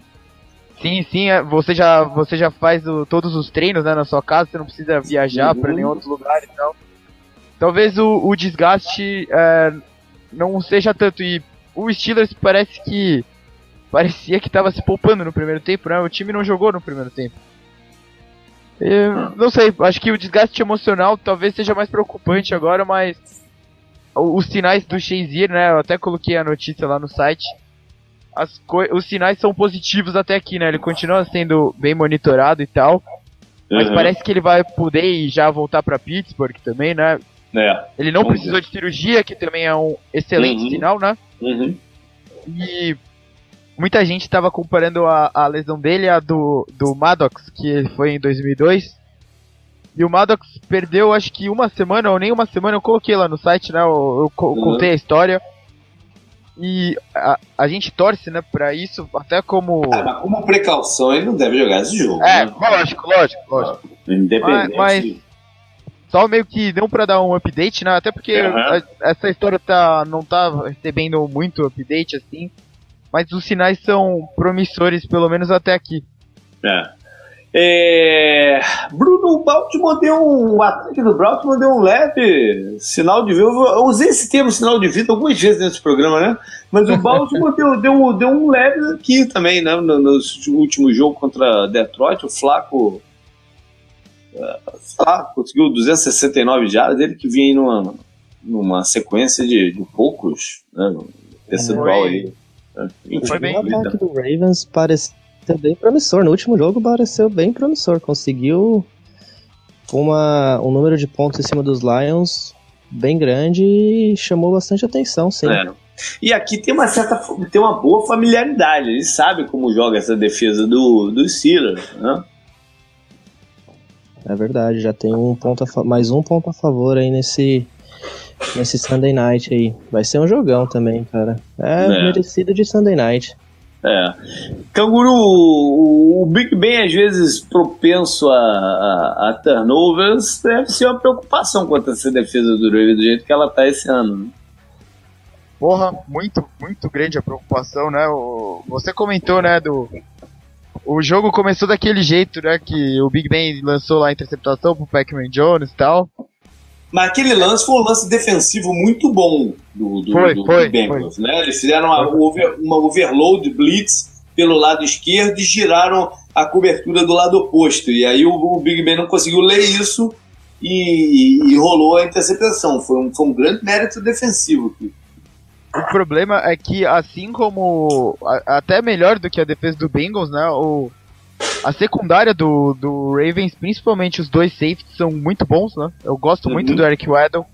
Sim, sim, é, você já, você já faz o, todos os treinos né, na sua casa, você não precisa viajar uhum. para nenhum outro lugar, então. Talvez o, o desgaste é, não seja tanto. E o Steelers parece que. Parecia que estava se poupando no primeiro tempo, né? O time não jogou no primeiro tempo. Eu, não sei, acho que o desgaste emocional talvez seja mais preocupante agora, mas os sinais do Shazier, né? Eu até coloquei a notícia lá no site. As os sinais são positivos até aqui, né? Ele continua sendo bem monitorado e tal. Mas uhum. parece que ele vai poder já voltar para Pittsburgh também, né? É. Ele não precisou de cirurgia, que também é um excelente uhum. sinal, né? Uhum. E muita gente estava comparando a, a lesão dele à do, do Maddox, que foi em 2002. E o Maddox perdeu, acho que uma semana ou nem uma semana, eu coloquei lá no site, né? Eu, eu uhum. contei a história. E a, a gente torce, né, pra isso, até como. Ah, mas como precaução, ele não deve jogar esse jogo. É, né? lógico, lógico, lógico. Independente. Mas, mas só meio que deu pra dar um update, né? Até porque Uhum. a- essa história tá, não tá recebendo muito update assim. Mas os sinais são promissores, pelo menos até aqui. É. É, Bruno, o Baltimore deu um. O ataque do Baltimore deu um leve sinal de vida. Eu usei esse termo sinal de vida algumas vezes nesse programa, né? Mas o Baltimore deu, deu, deu um leve aqui também, né? No, no último jogo contra Detroit, o Flaco. É, sei lá, conseguiu 269 jardas, ele que vinha aí numa, numa sequência de, de poucos, né? Percentual aí. né? Foi bem. O ataque do Ravens pareceu bem promissor. No último jogo pareceu bem promissor. Conseguiu uma, um número de pontos em cima dos Lions bem grande e chamou bastante atenção, sim. É. E aqui tem uma certa, tem uma boa familiaridade. Eles sabem como joga essa defesa do, do Steelers, né? É verdade, já tem um ponto a mais um ponto a favor aí nesse nesse Sunday Night aí. Vai ser um jogão também, cara. É, É. merecido de Sunday Night. É. Canguru, o, o Big Ben às vezes propenso a, a, a turnovers deve ser uma preocupação contra essa defesa do Ravens do jeito que ela tá esse ano. né? Porra, muito, muito grande a preocupação, né? O, você comentou, né, do. O jogo começou daquele jeito, né? Que o Big Ben lançou lá a interceptação pro Pac-Man Jones e tal. Mas aquele lance foi um lance defensivo muito bom do, do, Foi, do foi, Bengals, né? Eles fizeram uma, over- uma overload blitz pelo lado esquerdo e giraram a cobertura do lado oposto. E aí o, o Big Ben não conseguiu ler isso e, e rolou a interceptação. Foi um, foi um grande mérito defensivo. aqui. O problema é que, assim como. a- até melhor do que a defesa do Bengals, né? O, a secundária do, do Ravens, principalmente os dois safeties, são muito bons, né? Eu gosto Uhum. muito do Eric Weddle.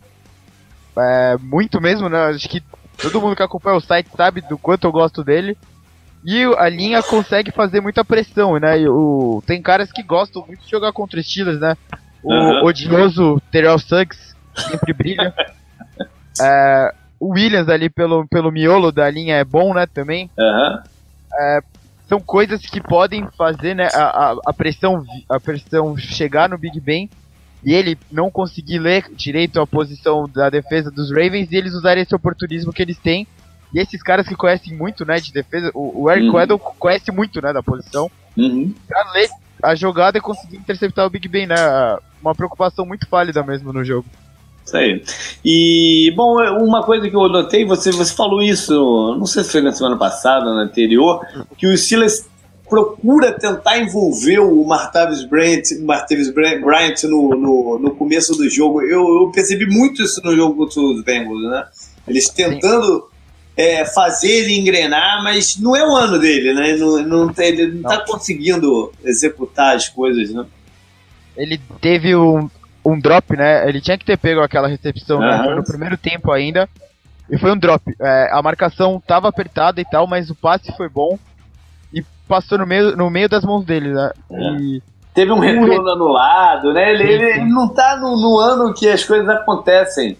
É, muito mesmo, né? Acho que todo mundo que acompanha o site sabe do quanto eu gosto dele. E a linha consegue fazer muita pressão, né? E o, tem caras que gostam muito de jogar contra Steelers, né? O Uhum. odioso Terrell Suggs sempre brilha. É, o Williams ali pelo, pelo miolo da linha é bom, né, também. Aham. São coisas que podem fazer, né, a, a, a pressão a pressão chegar no Big Ben e ele não conseguir ler direito a posição da defesa dos Ravens e eles usarem esse oportunismo que eles têm. E esses caras que conhecem muito, né, de defesa, o, o Eric Uhum. Weddle conhece muito, né, da posição, Uhum. pra ler a jogada e conseguir interceptar o Big Ben, né, uma preocupação muito válida mesmo no jogo. Isso aí. E, bom, uma coisa que eu notei, você, você falou isso, não sei se foi na semana passada, na anterior, que o Silas procura tentar envolver o Martavis Bryant, Martavis Bryant no, no, no começo do jogo. Eu, eu percebi muito isso no jogo contra os Bengals, né? Eles tentando é, fazer ele engrenar, mas não é o ano dele, né? Não, não, ele não, tá conseguindo executar as coisas, né? ele teve um, um drop, né? Ele tinha que ter pego aquela recepção né? No primeiro tempo ainda. E foi um drop. É, a marcação tava apertada e tal, mas o passe foi bom. E passou no meio, no meio das mãos dele, né? E Teve um retorno anulado, né? Ele, ele- não tá no, no ano que as coisas acontecem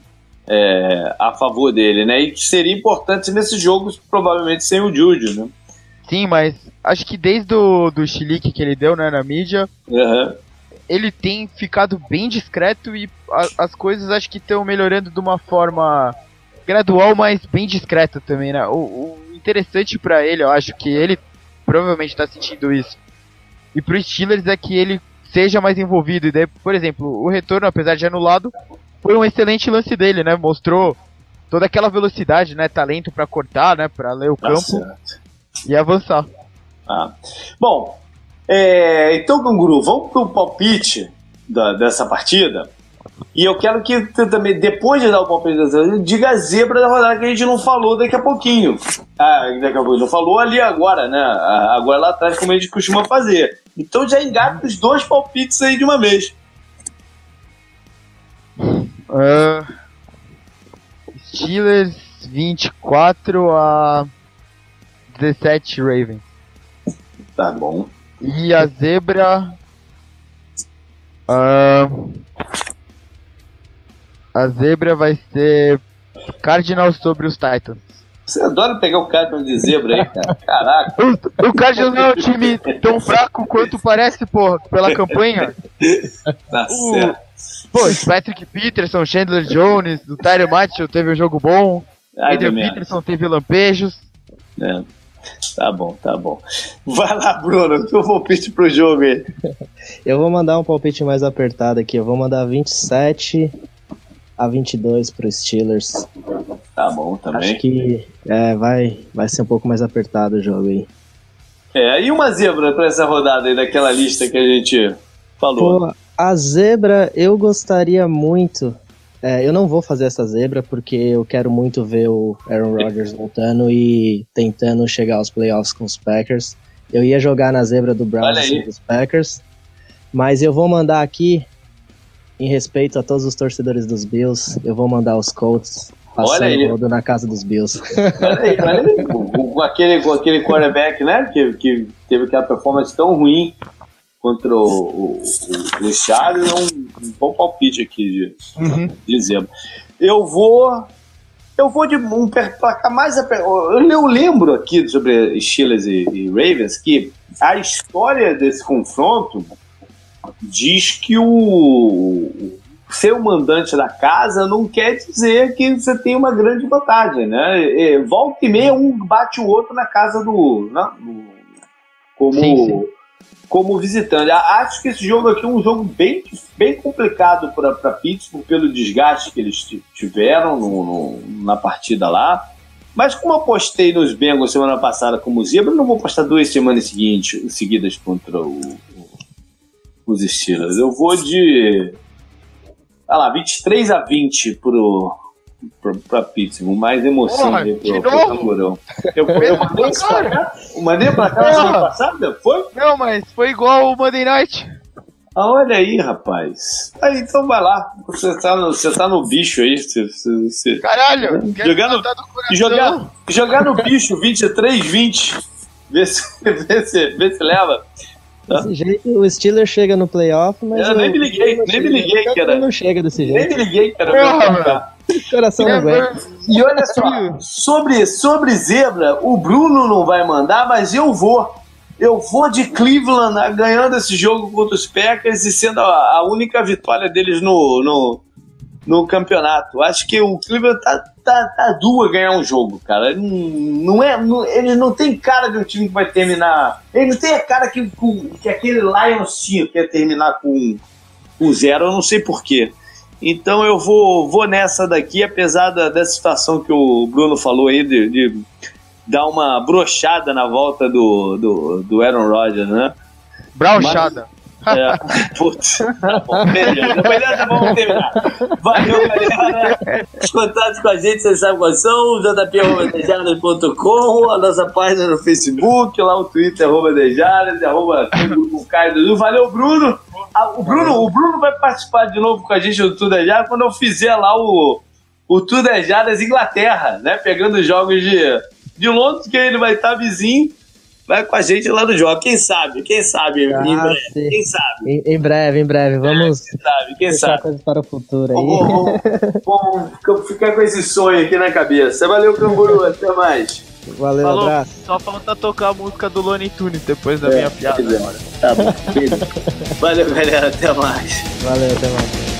é, a favor dele, né? E que seria importante nesses jogos, provavelmente sem o Júlio, né? sim, mas acho que desde o do chilique que ele deu né, na mídia, Aham. Ele tem ficado bem discreto e a- as coisas acho que estão melhorando de uma forma gradual, mas bem discreta também, né? O, o interessante pra ele, eu acho que ele provavelmente tá sentindo isso. E pro Steelers é que ele seja mais envolvido. E daí, por exemplo, o retorno, apesar de anulado, foi um excelente lance dele, né? Mostrou toda aquela velocidade, né? Talento pra cortar, né? Pra ler o Tá campo certo. e avançar. Ah. Bom, é, então, Canguru, vamos pro palpite da- dessa partida. E eu quero que também, depois de dar o palpite dessa partida, diga a zebra da rodada que a gente não falou daqui a pouquinho. Ah, daqui a pouco não falou ali agora, né? Agora lá atrás, como a gente costuma fazer. Então já engata os dois palpites aí de uma vez. Ah, Steelers 24 a 17 Ravens. Tá bom. E a zebra. ah, a zebra vai ser Cardinals sobre os Titans. Você adora pegar o Cardinals de zebra aí, cara. Caraca. O, o Cardinals não é um time tão fraco quanto parece, porra, pela campanha. Tá o, certo. Pô, Patrick Peterson, Chandler Jones, o Tyler Mitchell teve um jogo bom. Adrian Peterson teve lampejos. É. Tá bom, tá bom. Vai lá, Bruno, teu palpite pro jogo aí. Eu vou mandar um palpite mais apertado aqui. Eu vou mandar 27 a 22 pro Steelers. Tá bom também. Acho que é, vai, vai ser um pouco mais apertado o jogo aí. É, e uma zebra pra essa rodada aí daquela lista que a gente falou? Pô, a zebra, eu gostaria muito. É, eu não vou fazer essa zebra porque eu quero muito ver o Aaron Rodgers voltando e tentando chegar aos playoffs com os Packers. Eu ia jogar na zebra do Browns e dos Packers, mas eu vou mandar aqui, em respeito a todos os torcedores dos Bills, eu vou mandar os Colts passando na casa dos Bills. Olha aí, olha aí. Com, aquele, aquele quarterback, né, que, que teve aquela performance tão ruim contra o, o, o, é um, um, bom palpite aqui de, uhum. dizendo. Eu vou. Eu vou de um placar mais. Eu lembro aqui sobre Steelers e, e Ravens que a história desse confronto diz que o, ser o mandante da casa não quer dizer que você tem uma grande vantagem, né? Volta e meia um bate o outro na casa do, né? como sim, sim como visitante. Acho que esse jogo aqui é um jogo bem, bem complicado para Pittsburgh pelo desgaste que eles tiveram no, no, na partida lá. Mas como eu postei nos Bengals semana passada como zebra, não vou postar duas semanas seguintes, seguidas contra o, o, os Steelers. Eu vou de. Olha lá, 23 a 20 pro, pra, pra Pittsburgh, mais emoção Porra, pro, pro Camburão. Eu, eu mandei pra cá? Eu mandei pra cá semana passada? Foi? Não, mas foi igual o Monday Night. Ah, olha aí, rapaz. Aí, então vai lá. Você tá no, você tá no bicho aí. Você, você, Caralho! Jogar no, jogar, jogar no bicho 23, 20. Vê se, vê se, vê se leva. Desse jeito, o Steelers chega no playoff, mas. Eu nem me liguei, nem me liguei que era. Não chega desse jeito. Nem me liguei que era. Porra, Coração não aguenta. E olha só, sobre, sobre zebra, o Bruno não vai mandar, mas eu vou. Eu vou de Cleveland né, ganhando esse jogo contra os Packers e sendo a, a única vitória deles no, no, no campeonato. Acho que o Cleveland tá, tá, tá duro a ganhar um jogo, cara. Não é, não, ele não tem cara de um time que vai terminar. Ele não tem a cara que, que aquele Lions tinha, que ia terminar com, com zero. Eu não sei porquê. Então eu vou, vou nessa daqui, apesar da, dessa situação que o Bruno falou aí de, de dar uma brochada na volta do, do, do Aaron Rodgers, né? Brochada. É, putz, tá bom, beleza, vamos terminar. Valeu, galera. Os contatos com a gente, vocês sabem quais são: jp.dejadas.com, a nossa página no Facebook, lá o Twitter, arroba Dejadas, arroba o Caio Valeu, Bruno. Ah, o Bruno. O Bruno vai participar de novo com a gente do Tudo é Jadas quando eu fizer lá o, o Tudo é Jadas Inglaterra, né? Pegando jogos de, de Londres, que ele vai estar vizinho vai com a gente lá no jogo. Quem sabe? Quem sabe? Ah, em breve. Sim. Quem sabe? Em, em, breve, em breve. Vamos. É, quem sabe? Quem sabe? coisas para o futuro aí. Vamos, vamos, vamos ficar com esse sonho aqui na cabeça. Valeu, Camburu. Até mais. Valeu, Falou. abraço. Só falta tocar a música do Lone Tunes depois da é, minha piada. Tá bom. Valeu, galera. Até mais. Valeu, até mais.